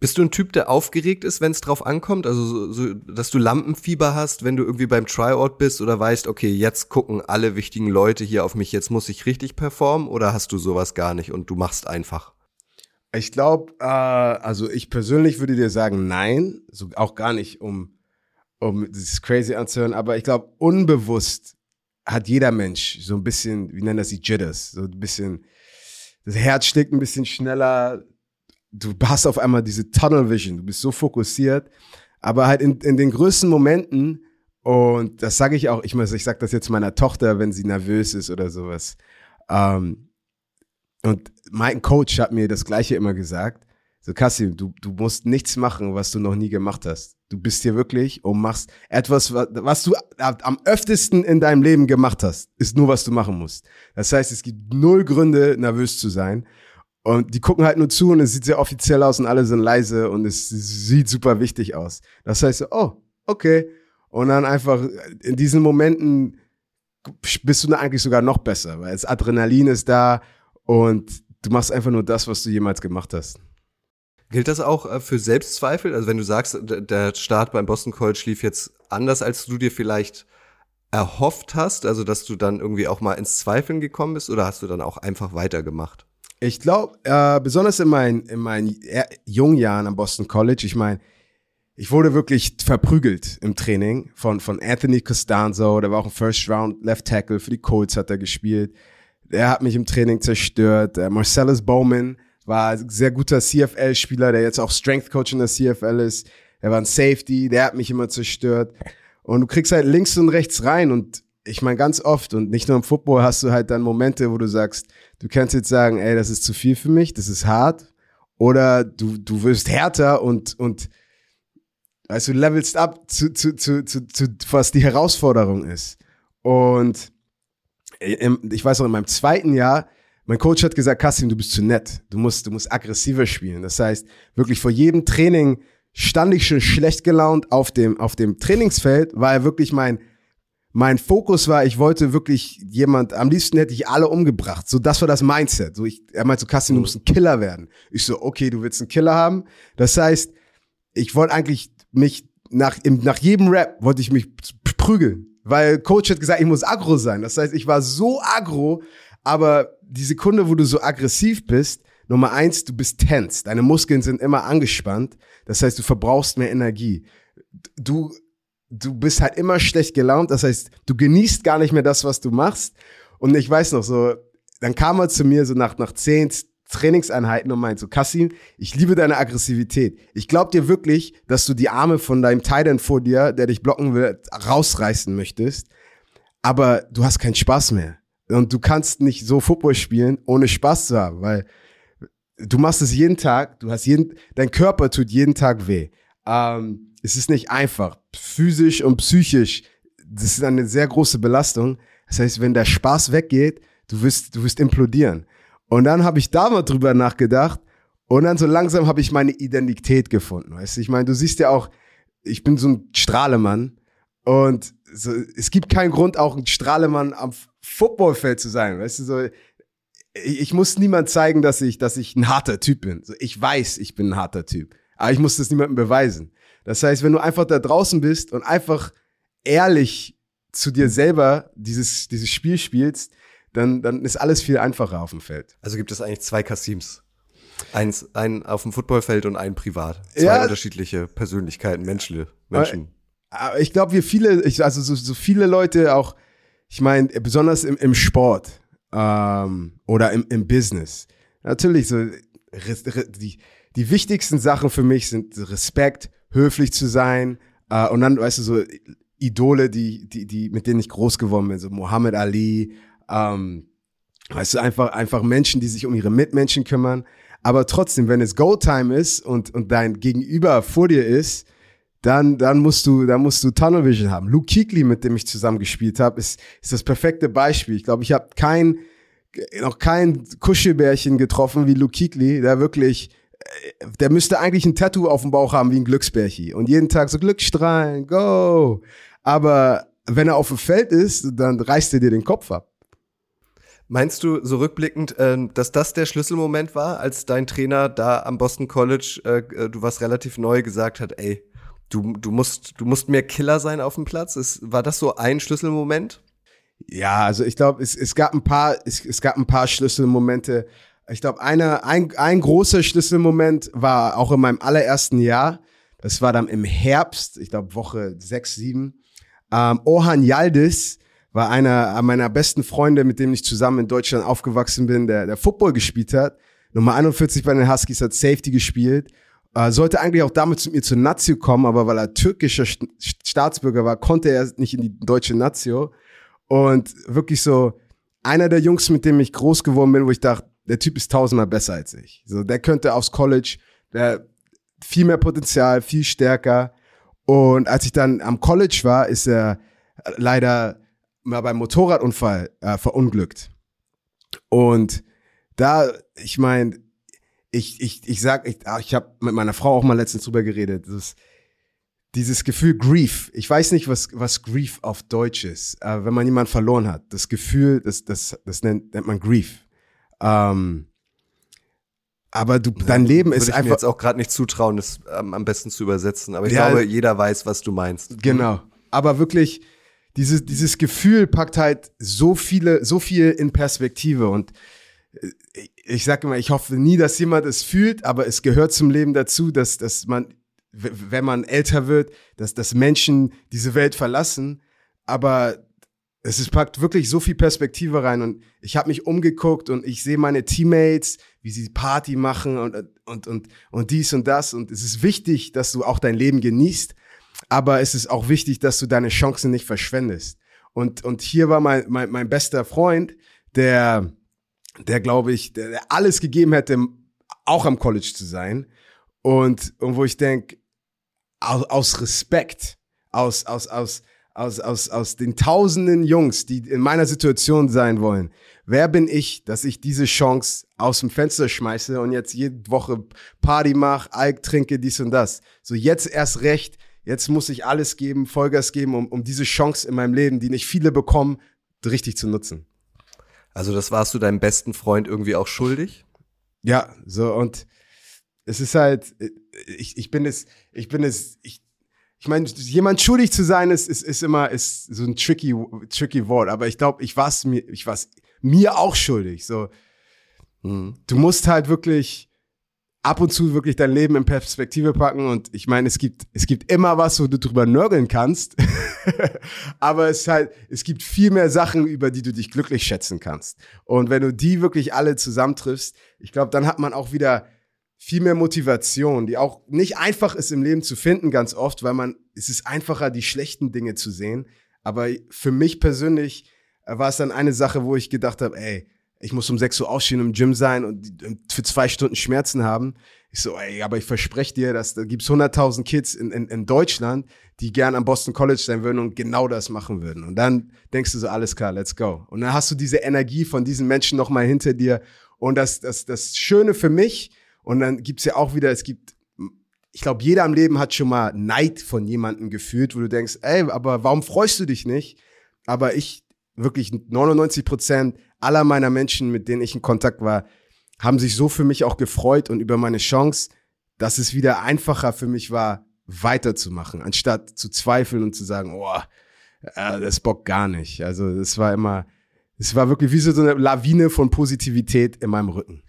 Bist du ein Typ, der aufgeregt ist, wenn es drauf ankommt? Also, so, so, dass du Lampenfieber hast, wenn du irgendwie beim Tryout bist oder weißt, okay, jetzt gucken alle wichtigen Leute hier auf mich, jetzt muss ich richtig performen? Oder hast du sowas gar nicht und du machst einfach? Ich glaube, äh, also ich persönlich würde dir sagen, nein, so auch gar nicht, um, um das crazy anzuhören, aber ich glaube, unbewusst hat jeder Mensch so ein bisschen, wie nennen das die Jitters, so ein bisschen, das Herz schlägt ein bisschen schneller, du hast auf einmal diese Tunnel Vision, du bist so fokussiert, aber halt in, in den größten Momenten, und das sage ich auch, ich, muss, ich sage das jetzt meiner Tochter, wenn sie nervös ist oder sowas, ähm, und mein Coach hat mir das Gleiche immer gesagt. So, Kassim, du, du musst nichts machen, was du noch nie gemacht hast. Du bist hier wirklich und machst etwas, was du am öftesten in deinem Leben gemacht hast, ist nur, was du machen musst. Das heißt, es gibt null Gründe, nervös zu sein. Und die gucken halt nur zu und es sieht sehr offiziell aus und alle sind leise und es sieht super wichtig aus. Das heißt, oh, okay. Und dann einfach in diesen Momenten bist du eigentlich sogar noch besser, weil das Adrenalin ist da und du machst einfach nur das, was du jemals gemacht hast. Gilt das auch äh, für Selbstzweifel? Also wenn du sagst, der Start beim Boston College lief jetzt anders, als du dir vielleicht erhofft hast, also dass du dann irgendwie auch mal ins Zweifeln gekommen bist oder hast du dann auch einfach weitergemacht? Ich glaube, äh, besonders in meinen, in meinen jungen Jahren am Boston College, ich meine, ich wurde wirklich verprügelt im Training von, von Anthony Costanzo, der war auch ein First Round Left Tackle, für die Colts hat er gespielt. Der hat mich im Training zerstört. Der Marcellus Bowman war ein sehr guter CFL-Spieler, der jetzt auch Strength Coach in der CFL ist. Er war ein Safety, der hat mich immer zerstört. Und du kriegst halt links und rechts rein und ich meine ganz oft und nicht nur im Football hast du halt dann Momente, wo du sagst, du kannst jetzt sagen, ey, das ist zu viel für mich, das ist hart. Oder du, du wirst härter und, und Weißt du, levelst ab zu, zu, zu, zu, zu was die Herausforderung ist. Und ich weiß auch, in meinem zweiten Jahr, mein Coach hat gesagt, Kassim, du bist zu nett. Du musst, du musst aggressiver spielen. Das heißt, wirklich vor jedem Training stand ich schon schlecht gelaunt auf dem, auf dem Trainingsfeld, weil wirklich mein, mein Fokus war, ich wollte wirklich jemand, am liebsten hätte ich alle umgebracht. So, das war das Mindset. So, ich, er meinte so, Kassim, du musst ein Killer werden. Ich so, okay, du willst einen Killer haben. Das heißt, ich wollte eigentlich mich nach, im, nach jedem Rap wollte ich mich prügeln. Weil Coach hat gesagt, ich muss aggro sein. Das heißt, ich war so aggro, aber die Sekunde, wo du so aggressiv bist, Nummer eins, du bist tense. Deine Muskeln sind immer angespannt. Das heißt, du verbrauchst mehr Energie. Du, du bist halt immer schlecht gelaunt. Das heißt, du genießt gar nicht mehr das, was du machst. Und ich weiß noch so, dann kam er zu mir so nach, nach zehn, Trainingseinheiten und meint so, Kassim, ich liebe deine Aggressivität. Ich glaube dir wirklich, dass du die Arme von deinem Titan vor dir, der dich blocken will, rausreißen möchtest. Aber du hast keinen Spaß mehr. Und du kannst nicht so Football spielen, ohne Spaß zu haben, weil du machst es jeden Tag, du hast jeden, dein Körper tut jeden Tag weh. Ähm, es ist nicht einfach. Physisch und psychisch, das ist eine sehr große Belastung. Das heißt, wenn der Spaß weggeht, du wirst, du wirst implodieren. Und dann habe ich da mal drüber nachgedacht und dann so langsam habe ich meine Identität gefunden. Weißt du, ich meine, du siehst ja auch, ich bin so ein Strahlemann und so, es gibt keinen Grund, auch ein Strahlemann am Footballfeld zu sein. Weißt du, so, ich, ich muss niemand zeigen, dass ich, dass ich ein harter Typ bin. So, ich weiß, ich bin ein harter Typ, aber ich muss das niemandem beweisen. Das heißt, wenn du einfach da draußen bist und einfach ehrlich zu dir selber dieses, dieses Spiel spielst, dann, dann ist alles viel einfacher auf dem Feld. Also gibt es eigentlich zwei Kasims. Eins, einen auf dem Footballfeld und einen privat. Zwei Ja. unterschiedliche Persönlichkeiten, Menschen. Menschen. Aber ich glaube, wir viele, ich, also so, so viele Leute auch, ich meine, besonders im, im Sport ähm, oder im, im Business. Natürlich, so die, die wichtigsten Sachen für mich sind Respekt, höflich zu sein äh, und dann, weißt du, so Idole, die, die, die, mit denen ich groß geworden bin, so Muhammad Ali, ähm, weißt du, einfach, einfach Menschen, die sich um ihre Mitmenschen kümmern. Aber trotzdem, wenn es Go-Time ist und, und dein Gegenüber vor dir ist, dann, dann musst du, dann musst du Tunnel Vision haben. Luke Kuechly, mit dem ich zusammen gespielt habe, ist, ist das perfekte Beispiel. Ich glaube, ich habe kein, noch kein Kuschelbärchen getroffen wie Luke Kuechly, der wirklich, der müsste eigentlich ein Tattoo auf dem Bauch haben wie ein Glücksbärchi und jeden Tag so Glücksstrahlen, go. Aber wenn er auf dem Feld ist, dann reißt er dir den Kopf ab. Meinst du so rückblickend, äh, dass das der Schlüsselmoment war, als dein Trainer da am Boston College, äh, äh, du warst relativ neu, gesagt hat, ey, du, du musst, du musst mehr Killer sein auf dem Platz? Ist, war das so ein Schlüsselmoment? Ja, also ich glaube, es, es gab ein paar, es, es gab ein paar Schlüsselmomente. Ich glaube, einer, ein, ein großer Schlüsselmoment war auch in meinem allerersten Jahr. Das war dann im Herbst, ich glaube Woche sechs, sieben. Ähm, Orhan Yildiz war einer meiner besten Freunde, mit dem ich zusammen in Deutschland aufgewachsen bin, der, der Football gespielt hat. Nummer 41 bei den Huskies hat Safety gespielt. Äh, sollte eigentlich auch damit zu mir zur Nazio kommen, aber weil er türkischer St Staatsbürger war, konnte er nicht in die deutsche Nazio. Und wirklich so einer der Jungs, mit dem ich groß geworden bin, wo ich dachte, der Typ ist tausendmal besser als ich. So, der könnte aufs College der viel mehr Potenzial, viel stärker. Und als ich dann am College war, ist er leider mal beim Motorradunfall äh, verunglückt. Und da, ich meine, ich, ich, ich sag, ich, ah, ich habe mit meiner Frau auch mal letztens drüber geredet. Das, dieses Gefühl Grief. Ich weiß nicht, was, was Grief auf Deutsch ist. Äh, wenn man jemanden verloren hat. Das Gefühl, das, das, das nennt, nennt man Grief. Ähm, aber du, dein Leben ist Würde einfach. ich mir jetzt auch gerade nicht zutrauen, das ähm, am besten zu übersetzen. Aber ich Ja. glaube, jeder weiß, was du meinst. Genau. Aber wirklich, dieses, dieses Gefühl packt halt so viele, so viel in Perspektive und äh, ich- ich sage immer, ich hoffe nie, dass jemand es fühlt, aber es gehört zum Leben dazu, dass, dass man, wenn man älter wird, dass, dass Menschen diese Welt verlassen, aber es ist, packt wirklich so viel Perspektive rein und ich habe mich umgeguckt und ich sehe meine Teammates, wie sie Party machen und, und, und, und dies und das und es ist wichtig, dass du auch dein Leben genießt, aber es ist auch wichtig, dass du deine Chancen nicht verschwendest. Und, und hier war mein, mein, mein bester Freund, der, der glaube ich, der, der alles gegeben hätte, auch am College zu sein. Und, und wo ich denke, aus, aus Respekt, aus, aus, aus, aus, aus, aus den tausenden Jungs, die in meiner Situation sein wollen, wer bin ich, dass ich diese Chance aus dem Fenster schmeiße und jetzt jede Woche Party mache, Alk trinke, dies und das. So jetzt erst recht, jetzt muss ich alles geben, Vollgas geben, um, um diese Chance in meinem Leben, die nicht viele bekommen, richtig zu nutzen. Also das warst du deinem besten Freund irgendwie auch schuldig? Ja, so und es ist halt, ich, ich bin es, ich bin es, ich, ich meine, jemand schuldig zu sein ist, ist, ist immer, ist so ein tricky, tricky Wort, aber ich glaube, ich war's mir, ich war's mir auch schuldig. So, Mhm. du musst halt wirklich ab und zu wirklich dein Leben in Perspektive packen und ich meine, es gibt, es gibt immer was, wo du drüber nörgeln kannst, [laughs] aber es halt, es gibt viel mehr Sachen, über die du dich glücklich schätzen kannst. Und wenn du die wirklich alle zusammentriffst, ich glaube, dann hat man auch wieder viel mehr Motivation, die auch nicht einfach ist im Leben zu finden, ganz oft, weil man, es ist einfacher, die schlechten Dinge zu sehen. Aber für mich persönlich äh, war es dann eine Sache, wo ich gedacht habe, ey, ich muss um 6 Uhr aufstehen, im Gym sein und die- für zwei Stunden Schmerzen haben. Ich so, ey, aber ich verspreche dir, dass da gibt's 100.000 Kids in, in, in Deutschland, die gern am Boston College sein würden und genau das machen würden. Und dann denkst du so, alles klar, let's go. Und dann hast du diese Energie von diesen Menschen nochmal hinter dir. Und das, das, das Schöne für mich, und dann gibt's ja auch wieder, es gibt, ich glaube, jeder im Leben hat schon mal Neid von jemandem gefühlt, wo du denkst, ey, aber warum freust du dich nicht? Aber ich, wirklich 99 Prozent aller meiner Menschen, mit denen ich in Kontakt war, haben sich so für mich auch gefreut und über meine Chance, dass es wieder einfacher für mich war, weiterzumachen, anstatt zu zweifeln und zu sagen, oh, das Bock gar nicht. Also es war immer, es war wirklich wie so eine Lawine von Positivität in meinem Rücken.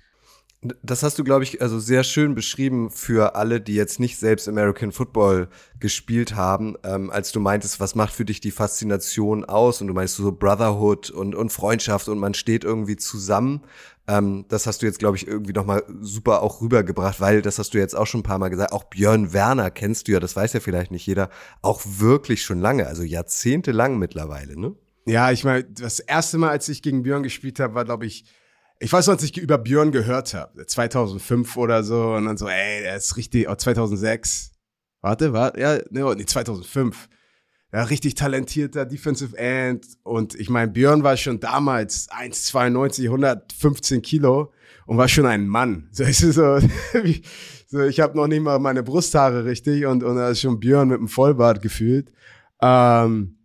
Das hast du, glaube ich, also sehr schön beschrieben für alle, die jetzt nicht selbst American Football gespielt haben, ähm, als du meintest, was macht für dich die Faszination aus? Und du meinst so Brotherhood und, und Freundschaft und man steht irgendwie zusammen. Ähm, das hast du jetzt, glaube ich, irgendwie nochmal super auch rübergebracht, weil das hast du jetzt auch schon ein paar Mal gesagt. Auch Björn Werner kennst du ja, das weiß ja vielleicht nicht jeder, auch wirklich schon lange, also jahrzehntelang mittlerweile, ne? Ja, ich meine, das erste Mal, als ich gegen Björn gespielt habe, war, glaube ich, ich weiß noch, als ich über Björn gehört habe, 2005 oder so, und dann so, ey, der ist richtig, oh, 2006. Warte, warte, ja, ne, nee, 2005. Ja, richtig talentierter Defensive End. Und ich meine, Björn war schon damals 1,92, 115 Kilo und war schon ein Mann. [laughs] So, es so, so ich habe noch nicht mal meine Brusthaare richtig und, und da ist schon Björn mit einem Vollbart gefühlt. Ähm,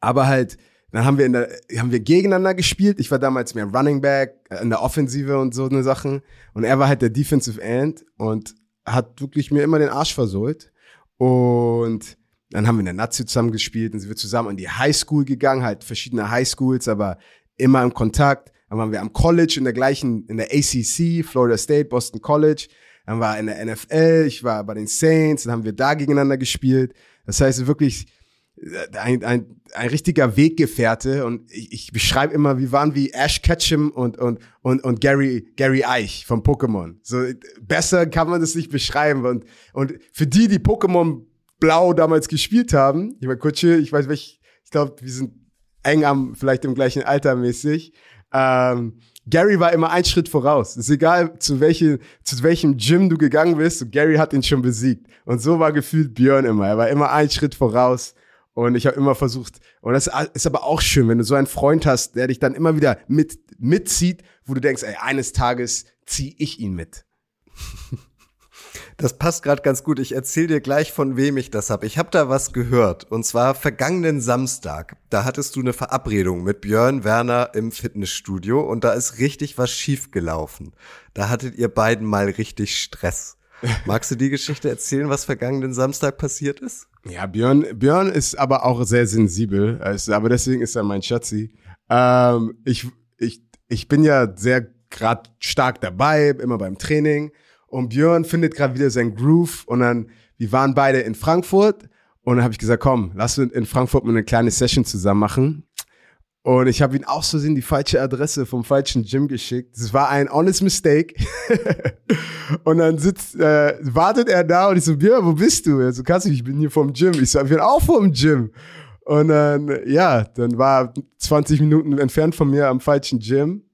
aber halt, dann haben wir in der, haben wir gegeneinander gespielt. Ich war damals mehr Running Back äh, in der Offensive und so eine Sachen. Und er war halt der Defensive End und hat wirklich mir immer den Arsch versohlt. Und dann haben wir in der Nazi zusammen gespielt und sind wir zusammen in die High School gegangen, halt verschiedene High Schools, aber immer im Kontakt. Dann waren wir am College in der gleichen, in der ACC, Florida State, Boston College. Dann war in der NFL, ich war bei den Saints, dann haben wir da gegeneinander gespielt. Das heißt wirklich ein, ein, ein richtiger Weggefährte und ich, ich beschreibe immer, wir waren wie Ash Ketchum und, und, und, und Gary, Gary Eich vom Pokémon. So, besser kann man das nicht beschreiben und, und für die, die Pokémon Blau damals gespielt haben, ich meine, Kutsche, ich weiß nicht, ich glaube, wir sind eng am, vielleicht im gleichen Alter mäßig, ähm, Gary war immer ein Schritt voraus. Ist egal, zu, welche, zu welchem Gym du gegangen bist, Gary hat ihn schon besiegt. Und so war gefühlt Björn immer. Er war immer ein Schritt voraus. Und ich habe immer versucht, und das ist aber auch schön, wenn du so einen Freund hast, der dich dann immer wieder mit, mitzieht, wo du denkst, ey, eines Tages zieh ich ihn mit. Das passt gerade ganz gut. Ich erzähle dir gleich, von wem ich das habe. Ich habe da was gehört. Und zwar vergangenen Samstag. Da hattest du eine Verabredung mit Björn Werner im Fitnessstudio und da ist richtig was schiefgelaufen. Da hattet ihr beiden mal richtig Stress. Magst du die Geschichte erzählen, was vergangenen Samstag passiert ist? Ja, Björn, Björn ist aber auch sehr sensibel, aber deswegen ist er mein Schatzi. Ähm, ich, ich, ich bin ja sehr gerade stark dabei, immer beim Training. Und Björn findet gerade wieder sein Groove. Und dann, wir waren beide in Frankfurt. Und dann habe ich gesagt, komm, lass uns in Frankfurt mal eine kleine Session zusammen machen. Und ich habe ihn auch so in die falsche Adresse vom falschen Gym geschickt. Das war ein honest mistake. [laughs] und dann sitzt, äh, wartet er da und ich so, Björn, wo bist du? Er so, Kassi, ich bin hier vom Gym. Ich so, ich bin auch vom Gym. Und dann, ja, dann war 20 Minuten entfernt von mir am falschen Gym.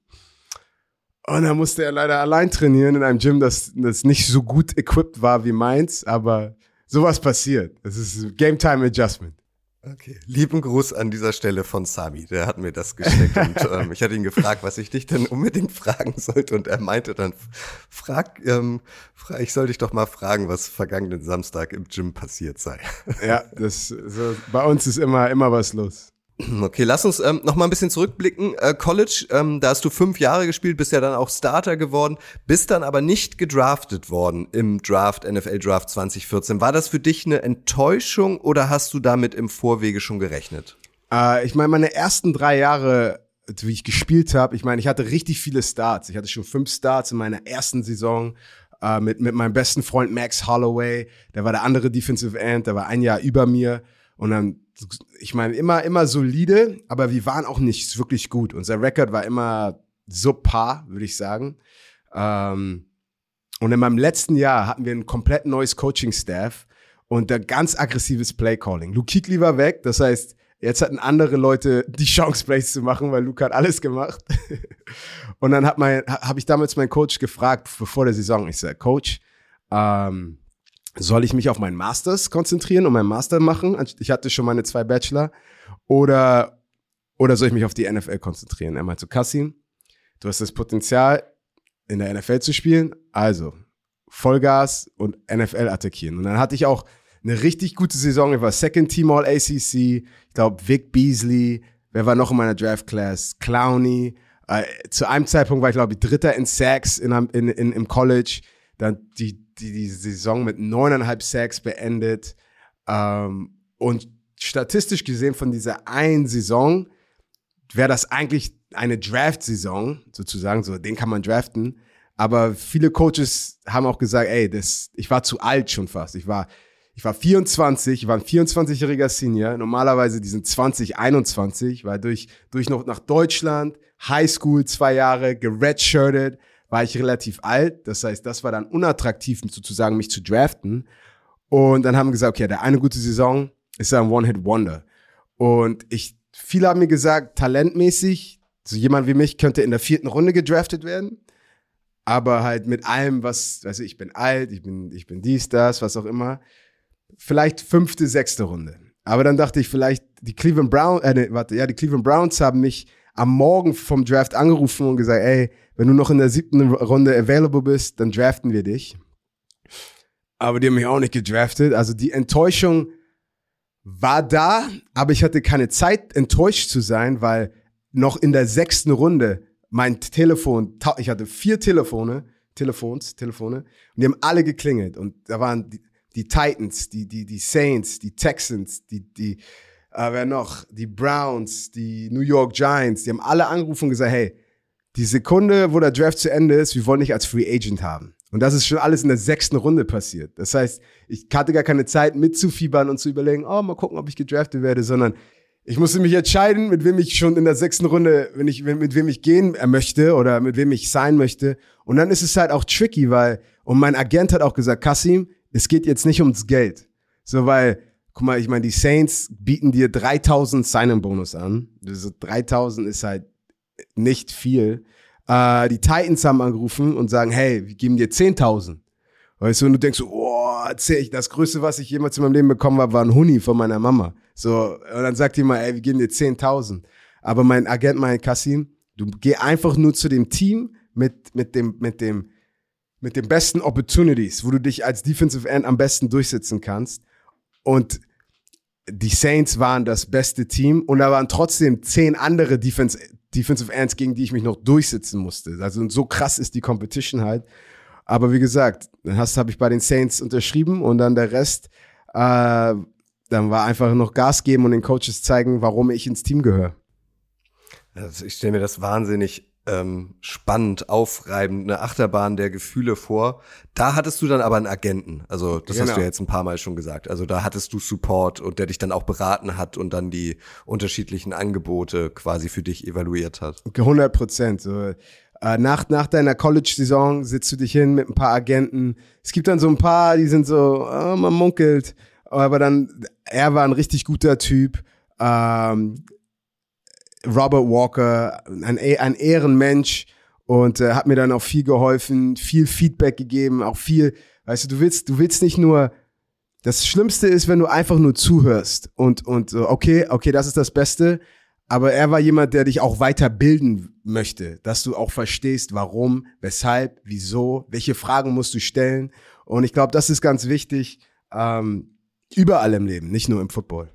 Und dann musste er leider allein trainieren in einem Gym, das, das nicht so gut equipped war wie meins, aber sowas passiert. Es ist Game Time Adjustment. Okay. Lieben Gruß an dieser Stelle von Sami, der hat mir das geschickt und [laughs] ähm, ich hatte ihn gefragt, was ich dich denn unbedingt [laughs] fragen sollte und er meinte dann, frag, ähm, frag, ich soll dich doch mal fragen, was vergangenen Samstag im Gym passiert sei. Ja, das, so, bei uns ist immer, immer was los. Okay, lass uns ähm, noch mal ein bisschen zurückblicken. Äh, College, ähm, da hast du fünf Jahre gespielt, bist ja dann auch Starter geworden, bist dann aber nicht gedraftet worden im Draft, NFL Draft 2014. War das für dich eine Enttäuschung oder hast du damit im Vorwege schon gerechnet? Äh, ich meine, meine ersten drei Jahre, wie ich gespielt habe, ich meine, ich hatte richtig viele Starts. Ich hatte schon fünf Starts in meiner ersten Saison äh, mit, mit meinem besten Freund Max Holloway. Der war der andere Defensive End, der war ein Jahr über mir. Und dann ich meine, immer, immer solide, aber wir waren auch nicht wirklich gut. Unser Rekord war immer subpar, würde ich sagen. Ähm, und in meinem letzten Jahr hatten wir ein komplett neues Coaching-Staff und ein ganz aggressives Play-Calling. Luke Kuechly war weg, das heißt, jetzt hatten andere Leute die Chance, Plays zu machen, weil Luke hat alles gemacht. [laughs] und dann habe ich damals meinen Coach gefragt, bevor der Saison, ich sage, Coach, ähm, soll ich mich auf meinen Masters konzentrieren und meinen Master machen? Ich hatte schon meine zwei Bachelor. Oder, oder soll ich mich auf die NFL konzentrieren? Er meinte Kassim, du hast das Potenzial, in der NFL zu spielen. Also, Vollgas und NFL attackieren. Und dann hatte ich auch eine richtig gute Saison. Ich war Second Team All ACC. Ich glaube, Vic Beasley. Wer war noch in meiner Draft Class? Clowney. Äh, zu einem Zeitpunkt war ich, glaube ich, Dritter in Sacks in, in, in, im College. Dann die die, die Saison mit neuneinhalb Sacks beendet. Ähm, und statistisch gesehen von dieser einen Saison wäre das eigentlich eine Draft-Saison, sozusagen, so den kann man draften. Aber viele Coaches haben auch gesagt, ey, das, ich war zu alt schon fast. Ich war, ich war 24, ich war ein 24-jähriger Senior. Normalerweise die sind 20, 21, weil durch, durch noch nach Deutschland, Highschool zwei Jahre, geredshirted, war ich relativ alt. Das heißt, das war dann unattraktiv, sozusagen mich zu draften. Und dann haben gesagt, okay, der eine gute Saison ist ein One-Hit-Wonder. Und ich, viele haben mir gesagt, talentmäßig, so jemand wie mich könnte in der vierten Runde gedraftet werden. Aber halt mit allem, was, also ich bin alt, ich bin, ich bin dies, das, was auch immer. Vielleicht fünfte, sechste Runde. Aber dann dachte ich, vielleicht die Cleveland Browns, äh, warte, ja, die Cleveland Browns haben mich am Morgen vom Draft angerufen und gesagt, ey, wenn du noch in der siebten Runde available bist, dann draften wir dich. Aber die haben mich auch nicht gedraftet. Also die Enttäuschung war da, aber ich hatte keine Zeit, enttäuscht zu sein, weil noch in der sechsten Runde mein Telefon, ich hatte vier Telefone, Telefons, Telefone, und die haben alle geklingelt. Und da waren die, die Titans, die, die, die Saints, die Texans, die, die, äh, wer noch, die Browns, die New York Giants, die haben alle angerufen und gesagt, hey, die Sekunde, wo der Draft zu Ende ist, wir wollen dich als Free Agent haben. Und das ist schon alles in der sechsten Runde passiert. Das heißt, ich hatte gar keine Zeit mitzufiebern und zu überlegen, oh, mal gucken, ob ich gedraftet werde, sondern ich musste mich entscheiden, mit wem ich schon in der sechsten Runde, wenn ich, mit wem ich gehen möchte oder mit wem ich sein möchte. Und dann ist es halt auch tricky, weil, und mein Agent hat auch gesagt, Kasim, es geht jetzt nicht ums Geld. So, weil, guck mal, ich meine, die Saints bieten dir 3000 Sign-In-Bonus an. Also 3000 ist halt nicht viel. Äh, die Titans haben angerufen und sagen, hey, wir geben dir 10.000. Weißt du, und du denkst so, oh, das Größte, was ich jemals in meinem Leben bekommen habe, war ein Huni von meiner Mama. So, und dann sagt die mal, ey, wir geben dir 10.000. Aber mein Agent mein Kassim, du geh einfach nur zu dem Team mit, mit dem, mit dem, mit den besten Opportunities, wo du dich als Defensive End am besten durchsetzen kannst. Und die Saints waren das beste Team und da waren trotzdem zehn andere Defense, Defensive Ends, gegen die ich mich noch durchsetzen musste. Also so krass ist die Competition halt. Aber wie gesagt, dann habe ich bei den Saints unterschrieben und dann der Rest, äh, dann war einfach noch Gas geben und den Coaches zeigen, warum ich ins Team gehöre. Also ich stelle mir das wahnsinnig ähm, spannend, aufreibend, eine Achterbahn der Gefühle vor. Da hattest du dann aber einen Agenten. Also das genau. hast du ja jetzt ein paar Mal schon gesagt. Also da hattest du Support und der dich dann auch beraten hat und dann die unterschiedlichen Angebote quasi für dich evaluiert hat. 100 Prozent. So. Äh, nach, nach deiner College-Saison sitzt du dich hin mit ein paar Agenten. Es gibt dann so ein paar, die sind so, oh, man munkelt. Aber dann, er war ein richtig guter Typ. Ähm, Robert Walker, ein, ein Ehrenmensch und äh, hat mir dann auch viel geholfen, viel Feedback gegeben, auch viel, weißt du, du willst, du willst nicht nur, das Schlimmste ist, wenn du einfach nur zuhörst und, und okay, okay, das ist das Beste, aber er war jemand, der dich auch weiterbilden möchte, dass du auch verstehst, warum, weshalb, wieso, welche Fragen musst du stellen und ich glaube, das ist ganz wichtig, ähm, überall im Leben, nicht nur im Football.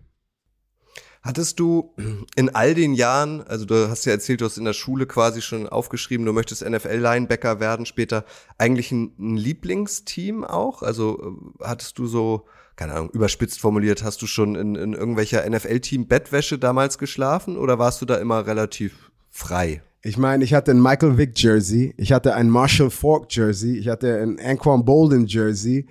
Hattest du in all den Jahren, also du hast ja erzählt, du hast in der Schule quasi schon aufgeschrieben, du möchtest NFL-Linebacker werden später, eigentlich ein, ein, Lieblingsteam auch? Also äh, hattest du so, keine Ahnung, überspitzt formuliert, hast du schon in, in irgendwelcher NFL-Team Bettwäsche damals geschlafen oder warst du da immer relativ frei? Ich meine, ich hatte ein Michael Vick Jersey, ich hatte ein Marshall Falk Jersey, ich hatte ein Anquan Bolden Jersey,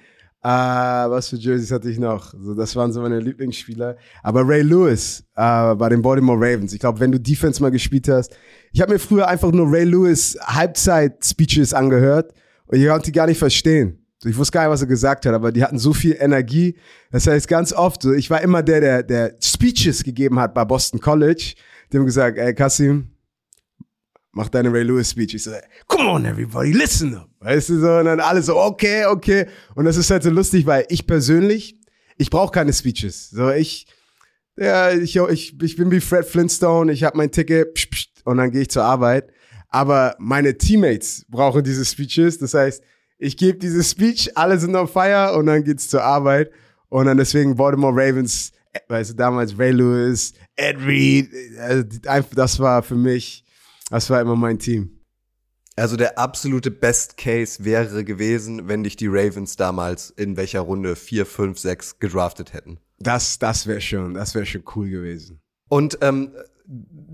Uh, was für Jerseys hatte ich noch? So, das waren so meine Lieblingsspieler. Aber Ray Lewis uh, bei den Baltimore Ravens. Ich glaube, wenn du Defense mal gespielt hast. Ich habe mir früher einfach nur Ray Lewis Halbzeit-Speeches angehört und ich konnte die gar nicht verstehen. Ich wusste gar nicht, was er gesagt hat, aber die hatten so viel Energie. Das heißt, ganz oft, ich war immer der, der, der Speeches gegeben hat bei Boston College. Die haben gesagt, ey, Kassim, mach deine Ray Lewis Speech. Ich so, come on everybody, listen up. Weißt du so, und dann alle so, okay, okay. Und das ist halt so lustig, weil ich persönlich, ich brauche keine Speeches. So, ich, ja, ich, ich, ich bin wie Fred Flintstone, ich habe mein Ticket psch, psch, und dann gehe ich zur Arbeit. Aber meine Teammates brauchen diese Speeches. Das heißt, ich gebe diese Speech, alle sind on fire und dann geht's zur Arbeit. Und dann deswegen Baltimore Ravens, weißt du, damals Ray Lewis, Ed Reed, also das war für mich das war immer mein Team. Also der absolute Best Case wäre gewesen, wenn dich die Ravens damals in welcher Runde 4, 5, 6 gedraftet hätten. Das, das wäre schon, das wäre schon cool gewesen. Und ähm,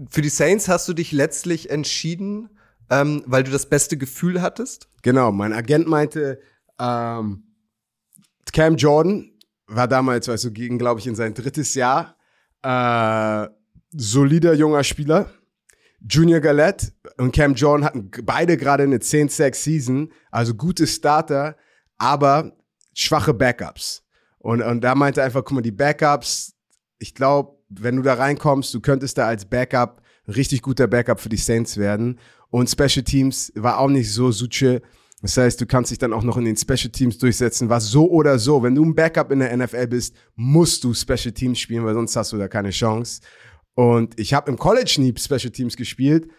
für die Saints hast du dich letztlich entschieden, ähm, weil du das beste Gefühl hattest? Genau, mein Agent meinte, ähm, Cam Jordan war damals, weißt du, ging, glaube ich, in sein drittes Jahr. Äh, solider junger Spieler Junior Galette und Cam Jordan hatten beide gerade eine 10-6-Season, also gute Starter, aber schwache Backups. Und, und da meinte er einfach, guck mal, die Backups, ich glaube, wenn du da reinkommst, du könntest da als Backup ein richtig guter Backup für die Saints werden. Und Special Teams war auch nicht so suche. Das heißt, du kannst dich dann auch noch in den Special Teams durchsetzen, was so oder so. Wenn du ein Backup in der NFL bist, musst du Special Teams spielen, weil sonst hast du da keine Chance. Und ich habe im College nie Special Teams gespielt,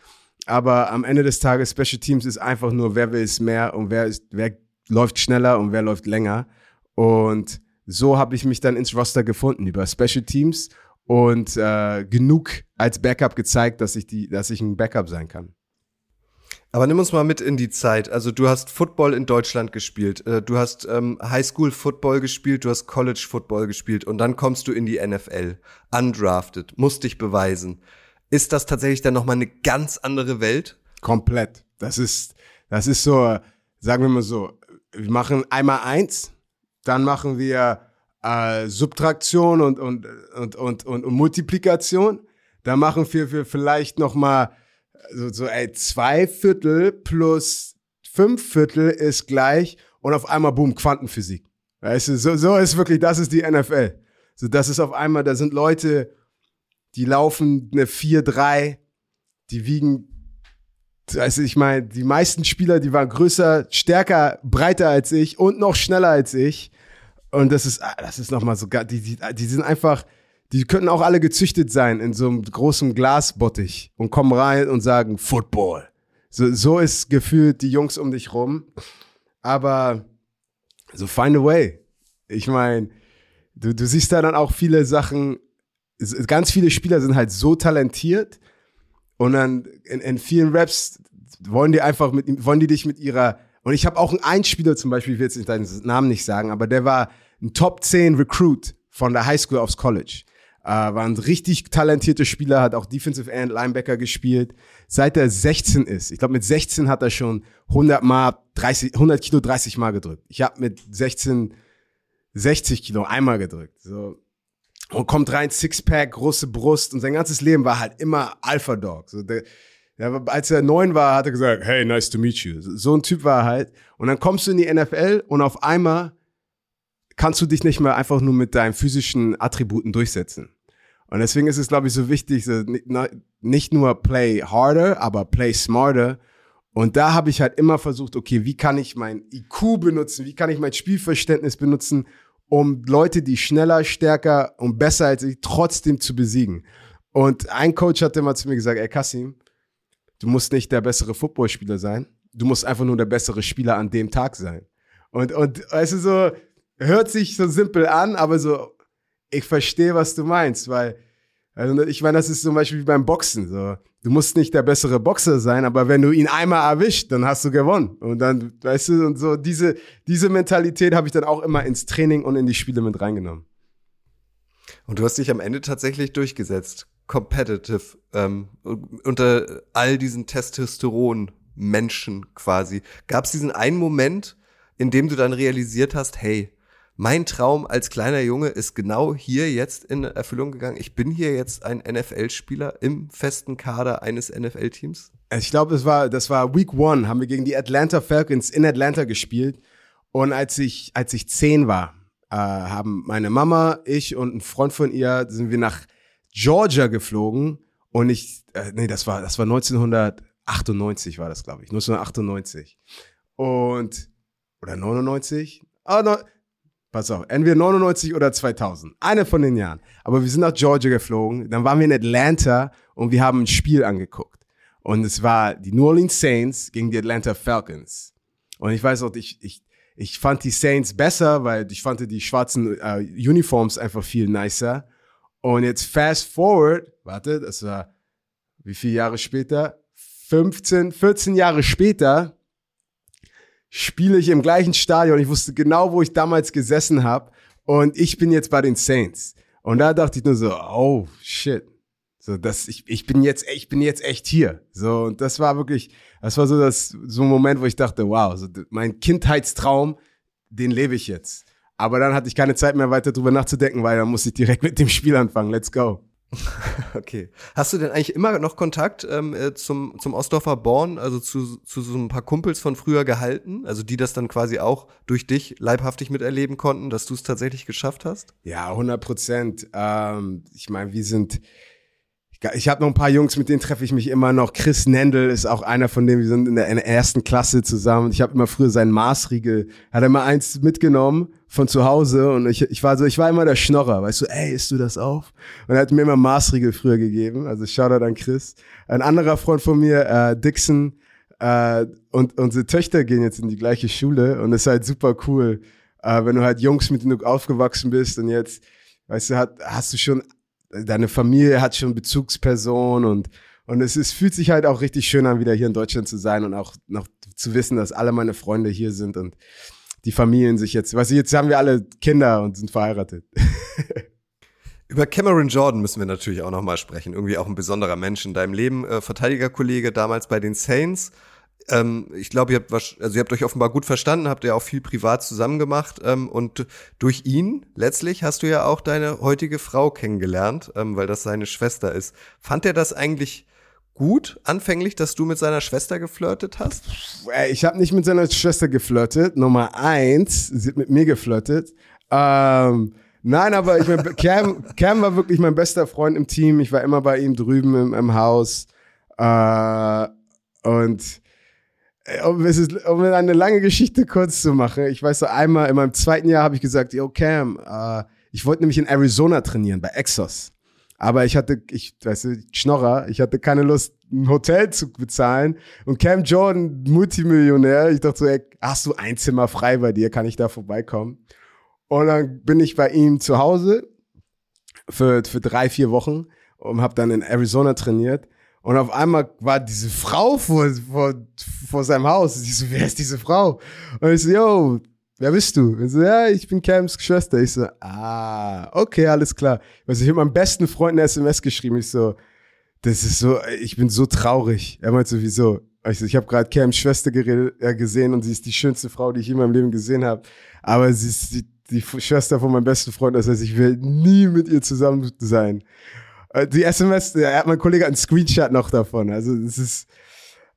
aber am Ende des Tages Special Teams ist einfach nur, wer will es mehr und wer, ist, wer läuft schneller und wer läuft länger. Und so habe ich mich dann ins Roster gefunden über Special Teams und äh, genug als Backup gezeigt, dass ich die, dass ich ein Backup sein kann. Aber nimm uns mal mit in die Zeit. Also du hast Football in Deutschland gespielt, äh, du hast ähm, Highschool Football gespielt, du hast College Football gespielt und dann kommst du in die NFL, undrafted, musst dich beweisen. Ist das tatsächlich dann noch mal eine ganz andere Welt? Komplett. Das ist, das ist so, sagen wir mal so, wir machen einmal eins, dann machen wir äh, Subtraktion und und, und und und und Multiplikation. Dann machen wir, wir vielleicht noch mal so, so ey, zwei Viertel plus fünf Viertel ist gleich und auf einmal, boom, Quantenphysik. Weißt du, so, so ist wirklich, das ist die NFL. So, das ist auf einmal, da sind Leute, die laufen eine 4-3, die wiegen also ich meine, die meisten Spieler, die waren größer, stärker, breiter als ich und noch schneller als ich. Und das ist, ah, das ist nochmal so, die, die, die sind einfach, die könnten auch alle gezüchtet sein in so einem großen Glasbottich und kommen rein und sagen Football. So, so ist gefühlt die Jungs um dich rum. Aber so find a way. Ich meine, du, du siehst da dann auch viele Sachen, ganz viele Spieler sind halt so talentiert und dann in, in vielen Raps wollen die einfach mit, wollen die dich mit ihrer, und ich habe auch einen Einspieler zum Beispiel, ich will jetzt deinen Namen nicht sagen, aber der war ein Top 10 Recruit von der Highschool aufs College. Äh, war ein richtig talentierter Spieler, hat auch Defensive End, Linebacker gespielt. Seit er 16 ist, ich glaube mit 16 hat er schon 100 mal 30, 100 Kilo 30 mal gedrückt. Ich habe mit 16 60 Kilo einmal gedrückt. So. Und kommt rein, Sixpack, große Brust und sein ganzes Leben war halt immer Alpha Dog. So der, ja, als er neun war, hat er gesagt, hey, nice to meet you. So ein Typ war er halt. Und dann kommst du in die NFL und auf einmal kannst du dich nicht mehr einfach nur mit deinen physischen Attributen durchsetzen. Und deswegen ist es, glaube ich, so wichtig, so nicht nur play harder, aber play smarter. Und da habe ich halt immer versucht, okay, wie kann ich mein IQ benutzen, wie kann ich mein Spielverständnis benutzen, um Leute, die schneller, stärker und besser als ich, trotzdem zu besiegen. Und ein Coach hat immer zu mir gesagt, ey Kassim, du musst nicht der bessere Footballspieler sein, du musst einfach nur der bessere Spieler an dem Tag sein. Und, und weißt du, so, hört sich so simpel an, aber so, ich verstehe, was du meinst, weil also ich meine, das ist zum Beispiel wie beim Boxen. So. Du musst nicht der bessere Boxer sein, aber wenn du ihn einmal erwischt, dann hast du gewonnen. Und dann, weißt du, und so diese, diese Mentalität habe ich dann auch immer ins Training und in die Spiele mit reingenommen. Und du hast dich am Ende tatsächlich durchgesetzt. Competitive. Ähm, unter all diesen Testosteron-Menschen quasi. Gab es diesen einen Moment, in dem du dann realisiert hast, hey, mein Traum als kleiner Junge ist genau hier jetzt in Erfüllung gegangen. Ich bin hier jetzt ein NFL-Spieler im festen Kader eines NFL-Teams. Ich glaube, das war, das war Week One, haben wir gegen die Atlanta Falcons in Atlanta gespielt. Und als ich, als ich zehn war, äh, haben meine Mama, ich und ein Freund von ihr, sind wir nach Georgia geflogen. Und ich, äh, nee, das war, das war 1998 war das, glaube ich. 1998. Und, oder 99? Ah, no, Pass auf, entweder 99 oder 2000. Eine von den Jahren. Aber wir sind nach Georgia geflogen. Dann waren wir in Atlanta und wir haben ein Spiel angeguckt. Und es war die New Orleans Saints gegen die Atlanta Falcons. Und ich weiß auch, ich, ich, ich fand die Saints besser, weil ich fand die schwarzen äh, Uniforms einfach viel nicer. Und jetzt fast forward, warte, das war wie viele Jahre später? 15, 14 Jahre später spiele ich im gleichen Stadion. Ich wusste genau, wo ich damals gesessen habe. Und ich bin jetzt bei den Saints. Und da dachte ich nur so, oh shit. So, das, ich, ich bin jetzt, ich bin jetzt echt hier. So, und das war wirklich, das war so das, so ein Moment, wo ich dachte, wow, so, mein Kindheitstraum, den lebe ich jetzt. Aber dann hatte ich keine Zeit mehr weiter drüber nachzudenken, weil dann musste ich direkt [laughs] mit dem Spiel anfangen. Let's go. [laughs] Okay. Hast du denn eigentlich immer noch Kontakt ähm, äh, zum, zum Ostdorfer Born, also zu, zu so ein paar Kumpels von früher gehalten, also die das dann quasi auch durch dich leibhaftig miterleben konnten, dass du es tatsächlich geschafft hast? Ja, 100 Prozent. Ähm, ich meine, wir sind ich habe noch ein paar Jungs, mit denen treffe ich mich immer noch. Chris Nendel ist auch einer von denen, wir sind in der, ersten Klasse zusammen. Ich habe immer früher seinen Maßriegel, hat er immer eins mitgenommen von zu Hause und ich, ich war so, ich war immer der Schnorrer, weißt du, ey, isst du das auf? Und er hat mir immer Maßriegel früher gegeben, also Shoutout an Chris. Ein anderer Freund von mir, äh, Dixon, äh, und unsere Töchter gehen jetzt in die gleiche Schule und es ist halt super cool, äh, wenn du halt Jungs, mit du aufgewachsen bist und jetzt, weißt du, hat, hast du schon deine Familie hat schon Bezugsperson und und es ist, fühlt sich halt auch richtig schön an, wieder hier in Deutschland zu sein und auch noch zu wissen, dass alle meine Freunde hier sind und die Familien sich jetzt, du, jetzt haben wir alle Kinder und sind verheiratet. [laughs] Über Cameron Jordan müssen wir natürlich auch nochmal sprechen. Irgendwie auch ein besonderer Mensch in deinem Leben. Äh, Verteidigerkollege damals bei den Saints. Ähm, ich glaube, ihr habt was, also ihr habt euch offenbar gut verstanden, habt ihr auch viel privat zusammen gemacht ähm, und durch ihn letztlich hast du ja auch deine heutige Frau kennengelernt, ähm, weil das seine Schwester ist. Fand er das eigentlich gut anfänglich, dass du mit seiner Schwester geflirtet hast? Äh, ich habe nicht mit seiner Schwester geflirtet. Nummer eins, sie hat mit mir geflirtet. Ähm, nein, aber ich mein, [laughs] Cam, Cam war wirklich mein bester Freund im Team. Ich war immer bei ihm drüben im, im Haus. Äh, Und um, es ist, um eine lange Geschichte kurz zu machen, ich weiß so einmal, in meinem zweiten Jahr habe ich gesagt, yo Cam, äh, ich wollte nämlich in Arizona trainieren, bei Exos. Aber ich hatte, ich, weißt du, Schnorrer, ich hatte keine Lust, ein Hotel zu bezahlen. Und Cam Jordan, Multimillionär, ich dachte so, ey, hast du ein Zimmer frei bei dir, kann ich da vorbeikommen? Und dann bin ich bei ihm zu Hause für, für drei, vier Wochen und habe dann in Arizona trainiert. Und auf einmal war diese Frau vor, vor, vor seinem Haus. Ich so, wer ist diese Frau? Und ich so, yo, wer bist du? Und so, ja, ich bin Cams Schwester. Ich so, ah, okay, alles klar. Also ich habe meinem besten Freund eine SMS geschrieben. Ich so, das ist so, ich bin so traurig. Er meinte so, wieso? Ich, so, ich habe gerade Cams Schwester geredet, äh, gesehen und sie ist die schönste Frau, die ich in meinem Leben gesehen habe. Aber sie ist die, die Schwester von meinem besten Freund. Das heißt, ich will nie mit ihr zusammen sein. Äh, die SMS, er hat mein Kollege einen Screenshot noch davon. Also das ist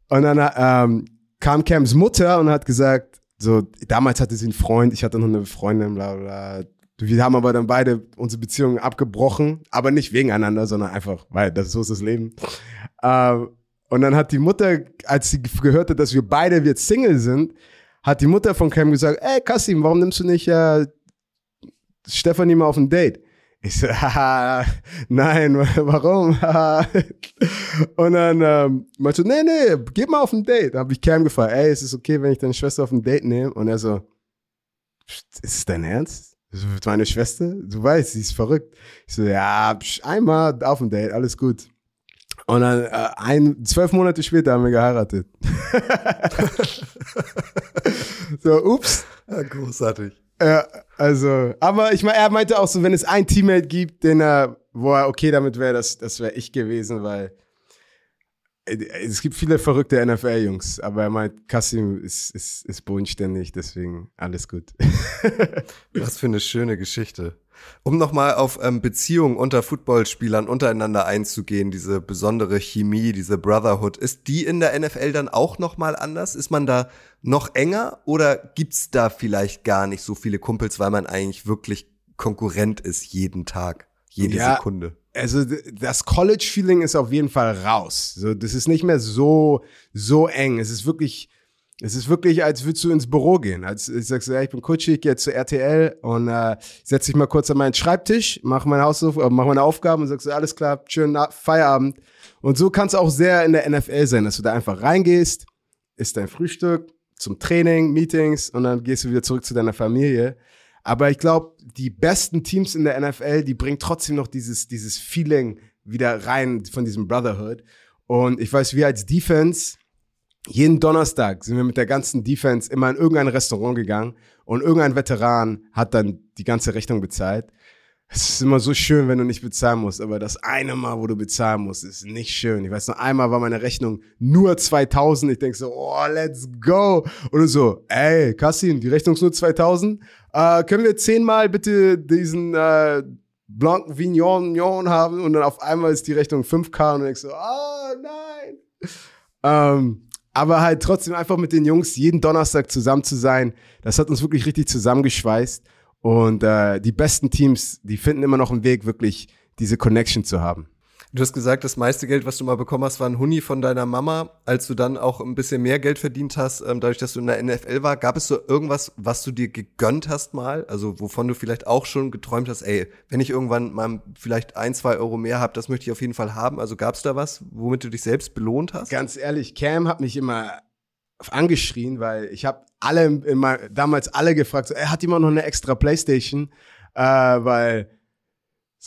und dann ähm, kam Cams Mutter und hat gesagt, so damals hatte sie einen Freund, ich hatte noch eine Freundin, bla bla. Wir haben aber dann beide unsere Beziehungen abgebrochen, aber nicht wegen einander, sondern einfach, weil das so ist das Leben. Ähm, und dann hat die Mutter, als sie gehört hat, dass wir beide jetzt Single sind, hat die Mutter von Cam gesagt, ey Kassim, warum nimmst du nicht äh, Stefanie mal auf ein Date? Ich so, haha, [laughs] nein, [laughs] warum? [laughs] und dann ähm, meinte nee, nee, geh mal auf ein Date. Da habe ich Cam gefragt, ey, ist es okay, wenn ich deine Schwester auf ein Date nehme? Und er so, ist es dein Ernst? Meine Schwester? Du weißt, sie ist verrückt. Ich so, ja, einmal auf ein Date, alles gut. Und dann äh, ein, zwölf Monate später haben wir geheiratet. [laughs] so, ups. Ja, großartig. Ja, also, aber ich meine, er meinte auch so, wenn es ein Teammate gibt, den er, wo er okay damit wäre, das, das wäre ich gewesen, weil äh, es gibt viele verrückte NFL-Jungs, aber er meint, Kassim ist, ist, ist bodenständig, deswegen alles gut. [laughs] Was für eine schöne Geschichte. Um nochmal auf ähm, Beziehungen unter Footballspielern untereinander einzugehen, diese besondere Chemie, diese Brotherhood, ist die in der NFL dann auch nochmal anders? Ist man da noch enger oder gibt's da vielleicht gar nicht so viele Kumpels, weil man eigentlich wirklich Konkurrent ist jeden Tag, jede ja, Sekunde? Also das College-Feeling ist auf jeden Fall raus. So, das ist nicht mehr so, so eng. Es ist wirklich es ist wirklich, als würdest du ins Büro gehen. Als ich sagst, ja, ich bin Kutschi, ich gehe zu RTL und äh, setz dich mal kurz an meinen Schreibtisch, mach meine Hausaufgaben, mach meine Aufgaben und sagst, alles klar, schönen Feierabend. Und so kann es auch sehr in der NFL sein, dass du da einfach reingehst, isst dein Frühstück zum Training, Meetings und dann gehst du wieder zurück zu deiner Familie. Aber ich glaube, die besten Teams in der NFL, die bringen trotzdem noch dieses, dieses Feeling wieder rein von diesem Brotherhood. Und ich weiß, wir als Defense, jeden Donnerstag sind wir mit der ganzen Defense immer in irgendein Restaurant gegangen und irgendein Veteran hat dann die ganze Rechnung bezahlt. Es ist immer so schön, wenn du nicht bezahlen musst, aber das eine Mal, wo du bezahlen musst, ist nicht schön. Ich weiß noch, einmal war meine Rechnung nur 2000. Ich denk so, oh, let's go. Und so, ey, Kassin, die Rechnung ist nur 2000. Äh, können wir zehnmal bitte diesen äh, Blanc Vignon haben? Und dann auf einmal ist die Rechnung 5K und ich so, oh, nein. Ähm, aber halt trotzdem einfach mit den Jungs jeden Donnerstag zusammen zu sein, das hat uns wirklich richtig zusammengeschweißt. Und äh, die besten Teams, die finden immer noch einen Weg, wirklich diese Connection zu haben. Du hast gesagt, das meiste Geld, was du mal bekommen hast, war ein Huni von deiner Mama. Als du dann auch ein bisschen mehr Geld verdient hast, ähm, dadurch, dass du in der NFL war, gab es so irgendwas, was du dir gegönnt hast mal? Also wovon du vielleicht auch schon geträumt hast, ey, wenn ich irgendwann mal vielleicht ein, zwei Euro mehr habe, das möchte ich auf jeden Fall haben. Also gab es da was, womit du dich selbst belohnt hast? Ganz ehrlich, Cam hat mich immer angeschrien, weil ich habe alle immer, damals alle gefragt, so, ey, hat jemand noch eine extra Playstation? Äh, weil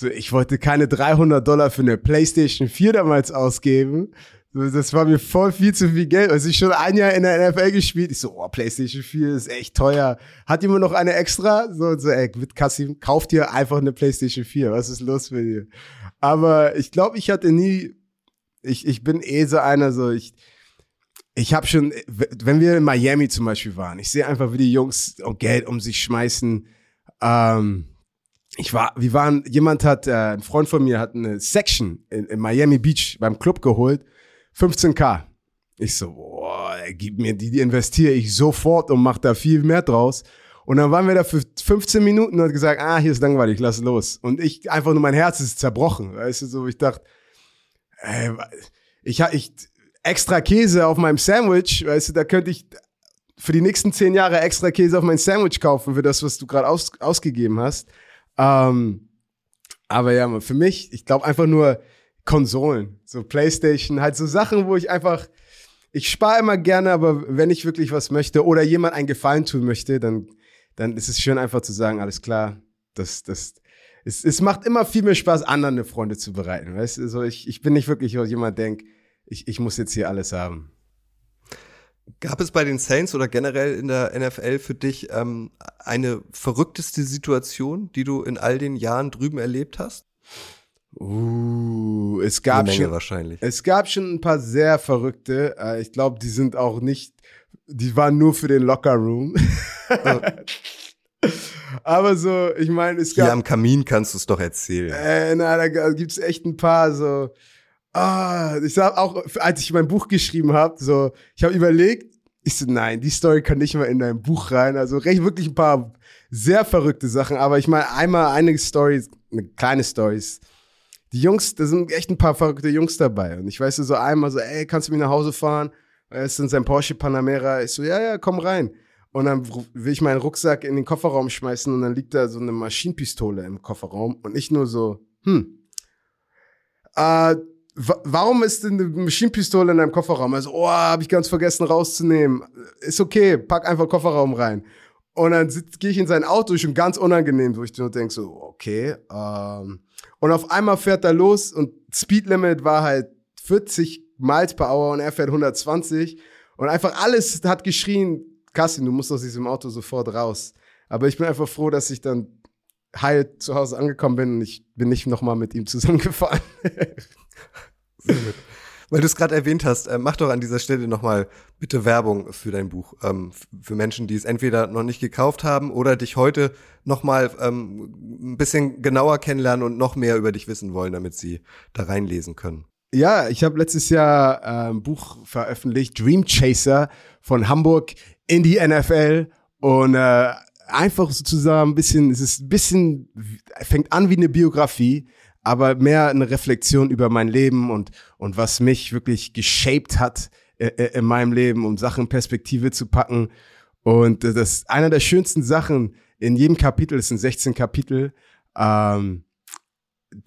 so, ich wollte keine 300 Dollar für eine PlayStation 4 damals ausgeben. So, das war mir voll viel zu viel Geld. Also ich schon ein Jahr in der NFL gespielt. Ich so, oh, PlayStation 4 ist echt teuer. Hat jemand noch eine extra? So, so ey, mit Kassim, kauft dir einfach eine PlayStation 4. Was ist los mit dir? Aber ich glaube, ich hatte nie, ich, ich bin eh so einer, so, ich, ich habe schon, wenn wir in Miami zum Beispiel waren, ich sehe einfach, wie die Jungs Geld um sich schmeißen. Ähm, ich war, wir waren, jemand hat, äh, ein Freund von mir hat eine Section in, in Miami Beach beim Club geholt, 15k. Ich so, boah, gib mir die, die investiere ich sofort und mach da viel mehr draus. Und dann waren wir da für 15 Minuten und hat gesagt, ah, hier ist langweilig, lass los. Und ich einfach nur mein Herz ist zerbrochen, weißt du, so ich dachte, ey, ich, ich, extra Käse auf meinem Sandwich, weißt du, da könnte ich für die nächsten zehn Jahre extra Käse auf mein Sandwich kaufen für das, was du gerade aus, ausgegeben hast. Ähm, aber ja, für mich, ich glaube einfach nur Konsolen, so Playstation, halt so Sachen, wo ich einfach, ich spare immer gerne, aber wenn ich wirklich was möchte oder jemand einen Gefallen tun möchte, dann, dann ist es schön einfach zu sagen, alles klar, das, das, es, es macht immer viel mehr Spaß, anderen eine Freunde zu bereiten. Weißt du, so ich, ich bin nicht wirklich jemand, der denkt, ich, ich muss jetzt hier alles haben. Gab es bei den Saints oder generell in der NFL für dich ähm, eine verrückteste Situation, die du in all den Jahren drüben erlebt hast? Uh, es gab Eine Menge schon, wahrscheinlich. es gab schon ein paar sehr verrückte. Äh, ich glaube, die sind auch nicht, die waren nur für den Locker Room. [laughs] Aber so, ich meine, es Hier gab am Kamin kannst du es doch erzählen. Äh, na, da gibt's echt ein paar so. Ah, ich sag auch, als ich mein Buch geschrieben habe, so, ich habe überlegt, ich so, nein, die Story kann nicht mal in dein Buch rein. Also recht wirklich ein paar sehr verrückte Sachen. Aber ich meine, einmal einige Stories, eine kleine Stories. Die Jungs, da sind echt ein paar verrückte Jungs dabei. Und ich weiß so einmal so, ey, kannst du mich nach Hause fahren? Er ist in seinem Porsche Panamera. Ich so, ja, ja, komm rein. Und dann will ich meinen Rucksack in den Kofferraum schmeißen und dann liegt da so eine Maschinenpistole im Kofferraum und ich nur so, hm, äh, warum ist denn eine Maschinenpistole in deinem Kofferraum? Also, oh, habe ich ganz vergessen rauszunehmen. Ist okay, pack einfach Kofferraum rein. Und dann gehe ich in sein Auto, schon ganz unangenehm, wo ich nur denke so, okay. Ähm. Und auf einmal fährt er los und Speedlimit war halt 40 Miles per Hour und er fährt 120. Und einfach alles hat geschrien, Kassin, du musst aus diesem Auto sofort raus. Aber ich bin einfach froh, dass ich dann heil zu Hause angekommen bin und ich bin nicht nochmal mit ihm zusammengefahren. [laughs] Weil du es gerade erwähnt hast, äh, mach doch an dieser Stelle nochmal bitte Werbung für dein Buch. Ähm, für Menschen, die es entweder noch nicht gekauft haben oder dich heute nochmal ähm, ein bisschen genauer kennenlernen und noch mehr über dich wissen wollen, damit sie da reinlesen können. Ja, ich habe letztes Jahr äh, ein Buch veröffentlicht, Dream Chaser von Hamburg in die NFL und äh, einfach sozusagen ein bisschen, es ist ein bisschen, fängt an wie eine Biografie, aber mehr eine Reflexion über mein Leben und, und was mich wirklich geshaped hat äh, äh in meinem Leben, um Sachen in Perspektive zu packen. Und das einer der schönsten Sachen in jedem Kapitel, es sind 16 Kapitel, ähm,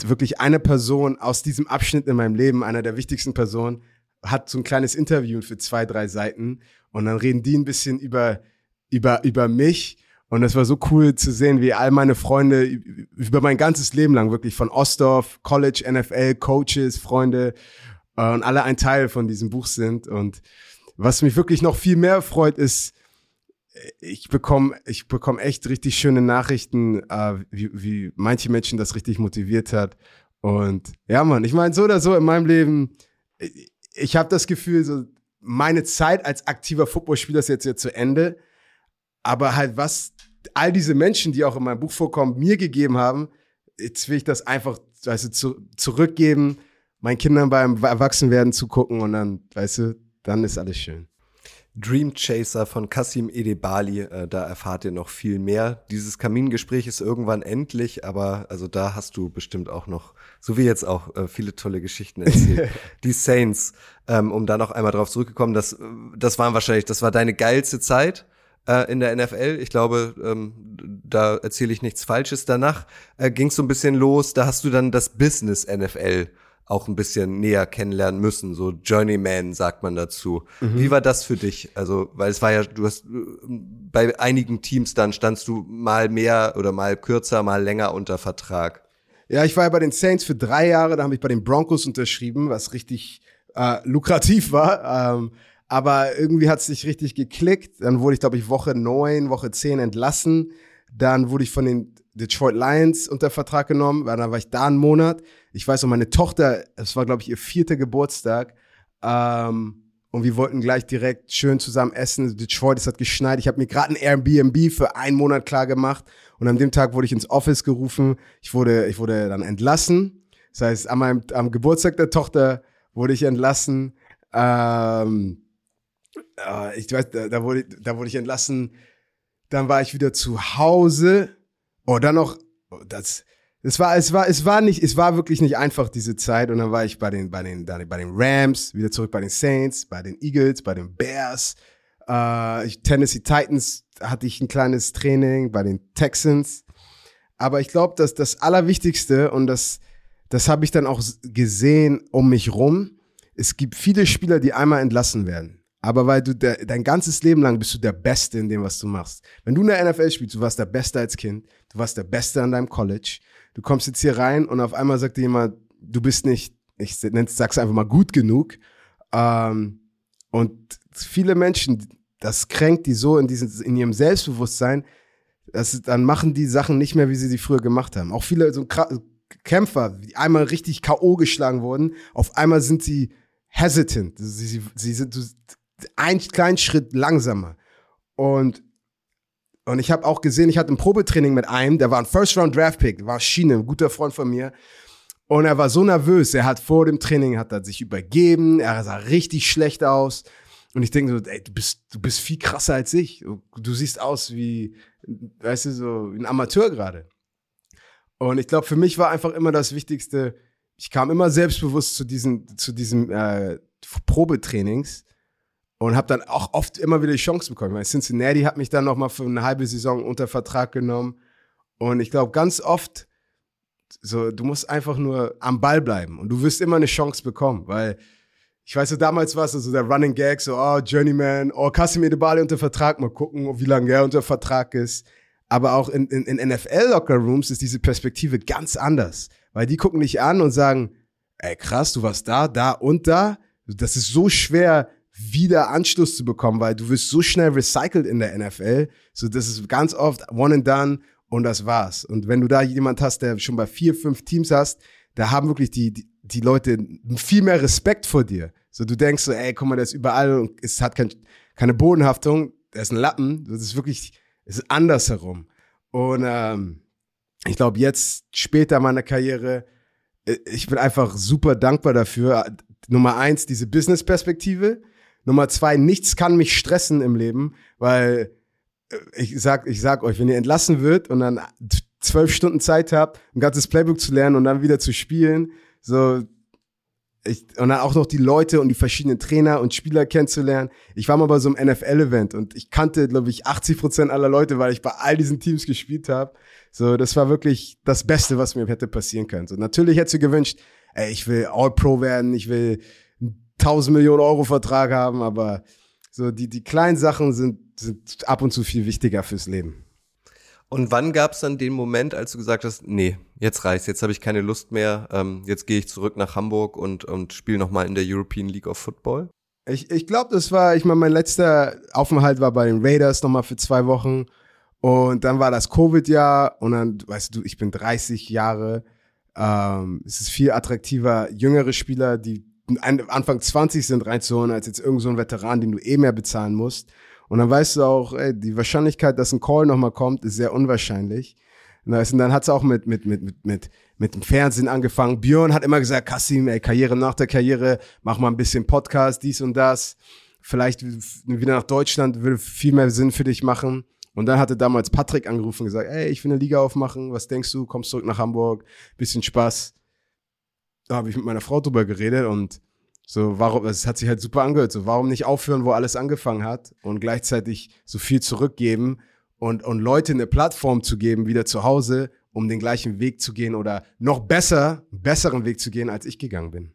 wirklich eine Person aus diesem Abschnitt in meinem Leben, einer der wichtigsten Personen, hat so ein kleines Interview für zwei, drei Seiten und dann reden die ein bisschen über, über, über mich und es war so cool zu sehen, wie all meine Freunde über mein ganzes Leben lang wirklich von Ostdorf, College, NFL, Coaches, Freunde äh, und alle ein Teil von diesem Buch sind. Und was mich wirklich noch viel mehr freut, ist, ich bekomme ich bekomme echt richtig schöne Nachrichten, äh, wie, wie manche Menschen das richtig motiviert hat. Und ja, Mann, ich meine, so oder so in meinem Leben, ich, ich habe das Gefühl, so meine Zeit als aktiver Footballspieler ist jetzt, jetzt zu Ende. Aber halt, was all diese Menschen, die auch in meinem Buch vorkommen, mir gegeben haben, jetzt will ich das einfach, weißt du, zu, zurückgeben, meinen Kindern beim Erwachsenwerden zugucken und dann, weißt du, dann ist alles schön. Dream Chaser von Kasim Edebali, äh, da erfahrt ihr noch viel mehr. Dieses Kamingespräch ist irgendwann endlich, aber also da hast du bestimmt auch noch, so wie jetzt auch, äh, viele tolle Geschichten erzählt. [laughs] Die Saints, ähm, um da noch einmal drauf zurückgekommen, das, das waren wahrscheinlich, das war deine geilste Zeit äh, in der NFL. Ich glaube, ähm, da erzähle ich nichts Falsches. Danach äh, ging es so ein bisschen los. Da hast du dann das Business NFL auch ein bisschen näher kennenlernen müssen. So Journeyman sagt man dazu. Mhm. Wie war das für dich? Also, weil es war ja, du hast bei einigen Teams dann standst du mal mehr oder mal kürzer, mal länger unter Vertrag. Ja, ich war ja bei den Saints für drei Jahre, da habe ich bei den Broncos unterschrieben, was richtig äh, lukrativ war. Ähm, aber irgendwie hat es nicht richtig geklickt. Dann wurde ich, glaube ich, Woche neun, Woche zehn entlassen. Dann wurde ich von den Detroit Lions unter Vertrag genommen, dann war ich da einen Monat. Ich weiß noch, meine Tochter, es war, glaube ich, ihr vierter Geburtstag. Ähm, und wir wollten gleich direkt schön zusammen essen. Detroit, es hat geschneit. Ich habe mir gerade ein Airbnb für einen Monat klar gemacht. Und an dem Tag wurde ich ins Office gerufen. Ich wurde, ich wurde dann entlassen. Das heißt, an meinem, am Geburtstag der Tochter wurde ich entlassen. Ähm, äh, ich weiß, da, da, wurde, da wurde ich entlassen. Dann war ich wieder zu Hause. Oh, dann noch, oh, das, es war, es war, es war nicht, es war wirklich nicht einfach diese Zeit. Und dann war ich bei den, bei den, bei den Rams, wieder zurück bei den Saints, bei den Eagles, bei den Bears, äh, Tennessee Titans hatte ich ein kleines Training, bei den Texans. Aber ich glaube, dass das Allerwichtigste und das, das habe ich dann auch gesehen um mich rum. Es gibt viele Spieler, die einmal entlassen werden. Aber weil du der, dein ganzes Leben lang bist du der Beste in dem, was du machst. Wenn du in der NFL spielst, du warst der Beste als Kind, du warst der Beste an deinem College, du kommst jetzt hier rein und auf einmal sagt dir jemand, du bist nicht, ich sag's einfach mal gut genug. Ähm, und viele Menschen, das kränkt die so in, diesen, in ihrem Selbstbewusstsein, dass, dann machen die Sachen nicht mehr, wie sie sie früher gemacht haben. Auch viele so Kämpfer, die einmal richtig K.O. geschlagen wurden, auf einmal sind sie hesitant. Sie, sie, sie sind einen kleinen Schritt langsamer. Und, und ich habe auch gesehen, ich hatte ein Probetraining mit einem, der war ein First-Round-Draft-Pick, war Schiene, ein guter Freund von mir. Und er war so nervös, er hat vor dem Training, hat er sich übergeben, er sah richtig schlecht aus. Und ich denke so, ey, du bist, du bist viel krasser als ich. Du siehst aus wie, weißt du, so ein Amateur gerade. Und ich glaube, für mich war einfach immer das Wichtigste, ich kam immer selbstbewusst zu diesen, zu diesen äh, Probetrainings und habe dann auch oft immer wieder die Chance bekommen. Weil Cincinnati hat mich dann noch mal für eine halbe Saison unter Vertrag genommen und ich glaube ganz oft so du musst einfach nur am Ball bleiben und du wirst immer eine Chance bekommen, weil ich weiß so, damals war es so der Running Gag, so, oh, Journeyman, oh, Kasim Edebali unter Vertrag, mal gucken, wie lange er unter Vertrag ist. Aber auch in, in, in NFL-Locker-Rooms ist diese Perspektive ganz anders. Weil die gucken dich an und sagen, ey, krass, du warst da, da und da. Das ist so schwer, wieder Anschluss zu bekommen, weil du wirst so schnell recycelt in der NFL. So, das ist ganz oft one and done und das war's. Und wenn du da jemand hast, der schon bei vier, fünf Teams hast, da haben wirklich die, die, die Leute viel mehr Respekt vor dir. So, du denkst so, ey, guck mal, der ist überall und es hat kein, keine Bodenhaftung, der ist ein Lappen. Das ist wirklich, es ist andersherum. Und ähm, ich glaube, jetzt später in meiner Karriere, äh, ich bin einfach super dankbar dafür. Nummer eins, diese Business-Perspektive. Nummer zwei, nichts kann mich stressen im Leben, weil äh, ich sag, ich sag euch, wenn ihr entlassen wird und dann zwölf Stunden Zeit habt, ein ganzes Playbook zu lernen und dann wieder zu spielen, so ich, und dann auch noch die Leute und die verschiedenen Trainer und Spieler kennenzulernen. Ich war mal bei so einem NFL-Event und ich kannte, glaube ich, 80 Prozent aller Leute, weil ich bei all diesen Teams gespielt habe. So, das war wirklich das Beste, was mir hätte passieren können. So, natürlich hätte ich gewünscht, ey, ich will All-Pro werden, ich will 1000 Millionen Euro Vertrag haben, aber so die, die kleinen Sachen sind, sind ab und zu viel wichtiger fürs Leben. Und wann gab es dann den Moment, als du gesagt hast, nee, jetzt reicht's, jetzt habe ich keine Lust mehr, ähm, jetzt gehe ich zurück nach Hamburg und, und spiele nochmal in der European League of Football? Ich, ich glaube, das war, ich meine, mein letzter Aufenthalt war bei den Raiders nochmal für zwei Wochen. Und dann war das Covid-Jahr und dann, weißt du, ich bin 30 Jahre. Ähm, es ist viel attraktiver, jüngere Spieler, die Anfang 20 sind, reinzuholen, als jetzt irgend so Veteran, den du eh mehr bezahlen musst. Und dann weißt du auch, ey, die Wahrscheinlichkeit, dass ein Call nochmal kommt, ist sehr unwahrscheinlich. Und dann hat es auch mit, mit, mit, mit, mit, mit dem Fernsehen angefangen. Björn hat immer gesagt, Kassim, ey, Karriere nach der Karriere, mach mal ein bisschen Podcast, dies und das. Vielleicht wieder nach Deutschland würde viel mehr Sinn für dich machen. Und dann hatte damals Patrick angerufen und gesagt, ey, ich will eine Liga aufmachen, was denkst du, kommst zurück nach Hamburg, bisschen Spaß. Da habe ich mit meiner Frau drüber geredet und so, warum, es hat sich halt super angehört. So, warum nicht aufhören, wo alles angefangen hat und gleichzeitig so viel zurückgeben und, und Leute eine Plattform zu geben, wieder zu Hause, um den gleichen Weg zu gehen oder noch besser, besseren Weg zu gehen, als ich gegangen bin.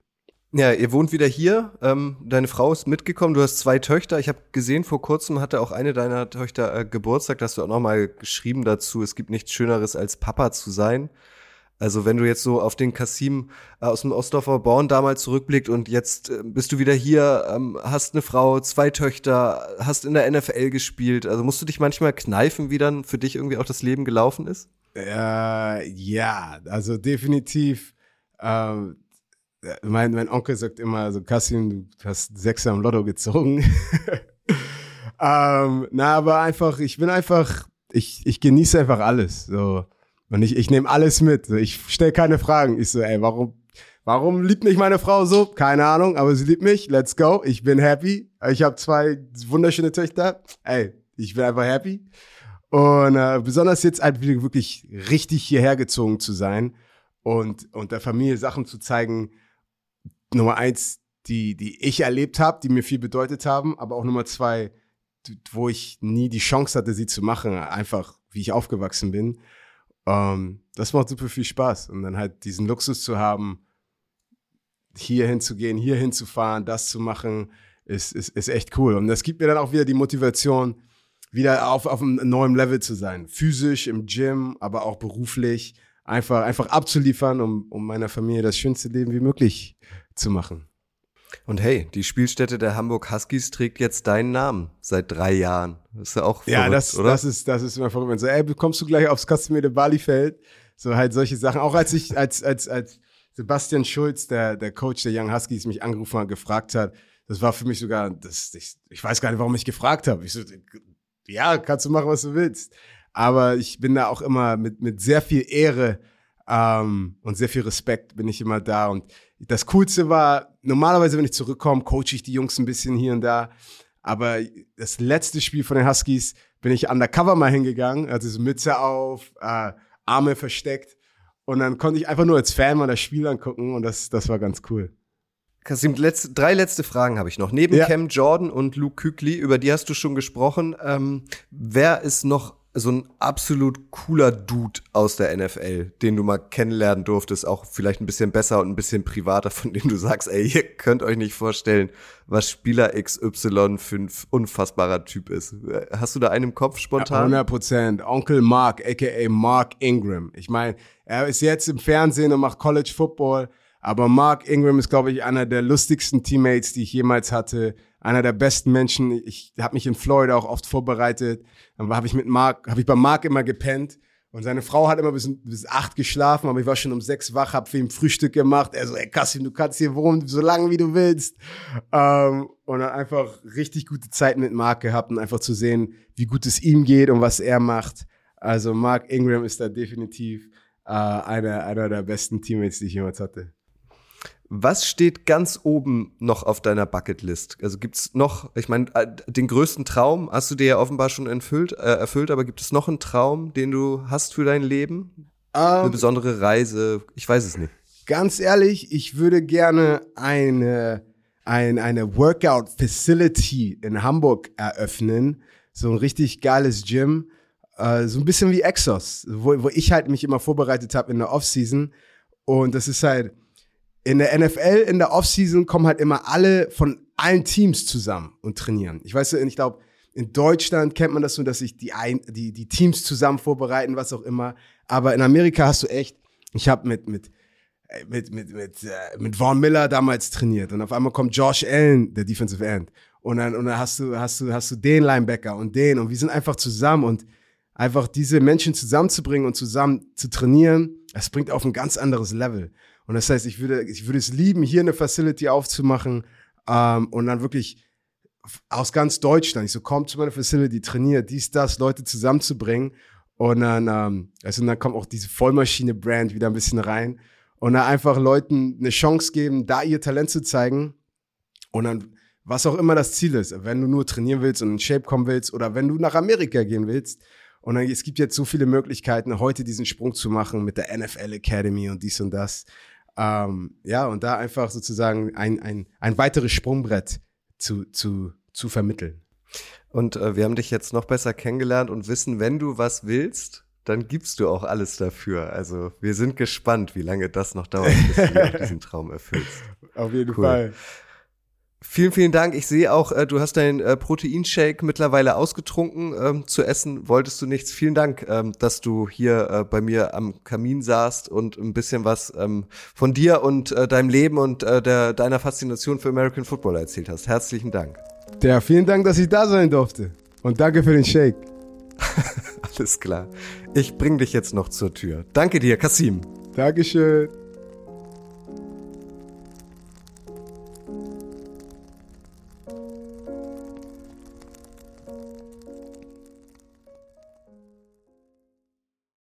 Ja, ihr wohnt wieder hier. Ähm, deine Frau ist mitgekommen. Du hast zwei Töchter. Ich habe gesehen, vor kurzem hatte auch eine deiner Töchter äh, Geburtstag. Da hast du auch noch mal geschrieben dazu. Es gibt nichts Schöneres als Papa zu sein. Also wenn du jetzt so auf den Kasim äh, aus dem Ostdorfer Born damals zurückblickt und jetzt äh, bist du wieder hier, ähm, hast eine Frau, zwei Töchter, hast in der NFL gespielt. Also musst du dich manchmal kneifen, wie dann für dich irgendwie auch das Leben gelaufen ist? Äh, ja, also definitiv. Ähm, mein, mein Onkel sagt immer, also Kasim, du hast Sechser am Lotto gezogen. [laughs] ähm, na, aber einfach, ich bin einfach, ich, ich genieße einfach alles. So und ich, ich nehme alles mit. Ich stelle keine Fragen. Ich so, ey, warum, warum liebt mich meine Frau so? Keine Ahnung, aber sie liebt mich. Let's go. Ich bin happy. Ich habe zwei wunderschöne Töchter. Ey, ich bin einfach happy. Und äh, besonders jetzt halt wirklich richtig hierher gezogen zu sein und, und der Familie Sachen zu zeigen, Nummer eins, die, die ich erlebt habe, die mir viel bedeutet haben, aber auch Nummer zwei, wo ich nie die Chance hatte, sie zu machen, einfach wie ich aufgewachsen bin. Ähm, das macht super viel Spaß. Und dann halt diesen Luxus zu haben, hier hinzugehen, hier hinzufahren, das zu machen, ist, ist, ist echt cool. Und das gibt mir dann auch wieder die Motivation, wieder auf, auf einem neuen Level zu sein. Physisch, im Gym, aber auch beruflich. Einfach, einfach abzuliefern, um, um meiner Familie das schönste Leben wie möglich zu machen. Und hey, die Spielstätte der Hamburg Huskies trägt jetzt deinen Namen seit drei Jahren. Das ist ja auch verrückt, Ja, das, oder? das ist, das ist immer verrückt. Wenn so, ey, kommst du gleich aufs Kastemir Bali Feld? So halt solche Sachen. Auch als ich, als, als, als Sebastian Schulz, der, der Coach der Young Huskies, mich angerufen hat, gefragt hat, das war für mich sogar, das, ich, ich weiß gar nicht, warum ich gefragt habe. Ich so, ja, kannst du machen, was du willst. Aber ich bin da auch immer mit, mit sehr viel Ehre ähm, und sehr viel Respekt bin ich immer da. Und das Coolste war, normalerweise, wenn ich zurückkomme, coache ich die Jungs ein bisschen hier und da. Aber das letzte Spiel von den Huskies bin ich undercover mal hingegangen, also so Mütze auf, äh, Arme versteckt. Und dann konnte ich einfach nur als Fan mal das Spiel angucken und das, das war ganz cool. Kasim, letzte, drei letzte Fragen habe ich noch. Neben ja. Cam Jordan und Luke Kükli, über die hast du schon gesprochen. Ähm, wer ist noch so ein absolut cooler Dude aus der NFL, den du mal kennenlernen durftest, auch vielleicht ein bisschen besser und ein bisschen privater, von dem du sagst, ey, ihr könnt euch nicht vorstellen, was Spieler XY für ein unfassbarer Typ ist. Hast du da einen im Kopf spontan? 100 Prozent. Onkel Mark, aka Mark Ingram. Ich meine, er ist jetzt im Fernsehen und macht College Football, aber Mark Ingram ist, glaube ich, einer der lustigsten Teammates, die ich jemals hatte einer der besten Menschen. Ich habe mich in Florida auch oft vorbereitet. Dann habe ich mit Mark, habe ich bei Mark immer gepennt. Und seine Frau hat immer bis, bis acht geschlafen, aber ich war schon um sechs wach, hab für ihn Frühstück gemacht. Er so, ey Kassim, du kannst hier wohnen, so lange wie du willst. Ähm, und dann einfach richtig gute Zeit mit Mark gehabt und einfach zu sehen, wie gut es ihm geht und was er macht. Also Mark Ingram ist da definitiv äh, einer, einer der besten Teammates, die ich jemals hatte. Was steht ganz oben noch auf deiner Bucketlist? Also gibt's noch, ich meine, äh, den größten Traum hast du dir ja offenbar schon erfüllt, äh, erfüllt, aber gibt es noch einen Traum, den du hast für dein Leben? Um, Eine ähm, besondere Reise? Ich weiß es nicht. Ganz ehrlich, ich würde gerne eine, ein, eine Workout Facility in Hamburg eröffnen. So ein richtig geiles Gym. Äh, so ein bisschen wie Exos, wo, wo ich halt mich immer vorbereitet habe in der Offseason. Und das ist halt, in der NFL, in der Offseason kommen halt immer alle von allen Teams zusammen und trainieren. Ich weiß, ich glaube, in Deutschland kennt man das so, dass sich die, ein, die, die Teams zusammen vorbereiten, was auch immer. Aber in Amerika hast du echt, ich habe mit, mit, äh, mit, mit, mit, äh, mit Vaughn Miller damals trainiert und auf einmal kommt Josh Allen, der Defensive End. Und dann, und dann hast du, hast du, hast du den Linebacker und den und wir sind einfach zusammen und einfach diese Menschen zusammenzubringen und zusammen zu trainieren, das bringt auf ein ganz anderes Level. Und das heißt, ich würde, ich würde es lieben, hier eine Facility aufzumachen ähm, und dann wirklich aus ganz Deutschland, ich so, kommt zu meiner Facility, trainiert, dies, das, Leute zusammenzubringen. Und dann, ähm, also dann kommt auch diese Vollmaschine-Brand wieder ein bisschen rein. Und dann einfach Leuten eine Chance geben, da ihr Talent zu zeigen. Und dann, was auch immer das Ziel ist, wenn du nur trainieren willst und in Shape kommen willst oder wenn du nach Amerika gehen willst. Und dann, es gibt jetzt so viele Möglichkeiten, heute diesen Sprung zu machen mit der NFL Academy und dies und das. Ähm, ja, und da einfach sozusagen ein, ein, ein weiteres Sprungbrett zu, zu, zu vermitteln. Und äh, wir haben dich jetzt noch besser kennengelernt und wissen, wenn du was willst, dann gibst du auch alles dafür. Also wir sind gespannt, wie lange das noch dauert, bis du [laughs] diesen Traum erfüllst. Auf jeden cool. Fall. Vielen, vielen Dank. Ich sehe auch, äh, du hast deinen äh, Proteinshake mittlerweile ausgetrunken. Ähm, zu essen wolltest du nichts. Vielen Dank, ähm, dass du hier äh, bei mir am Kamin saßt und ein bisschen was ähm, von dir und deinem Leben und der, deiner Faszination für American Football erzählt hast. Herzlichen Dank. Ja, vielen Dank, dass ich da sein durfte. Und danke für den Shake. [laughs] Alles klar. Ich bring dich jetzt noch zur Tür. Danke dir, Kasim. Dankeschön.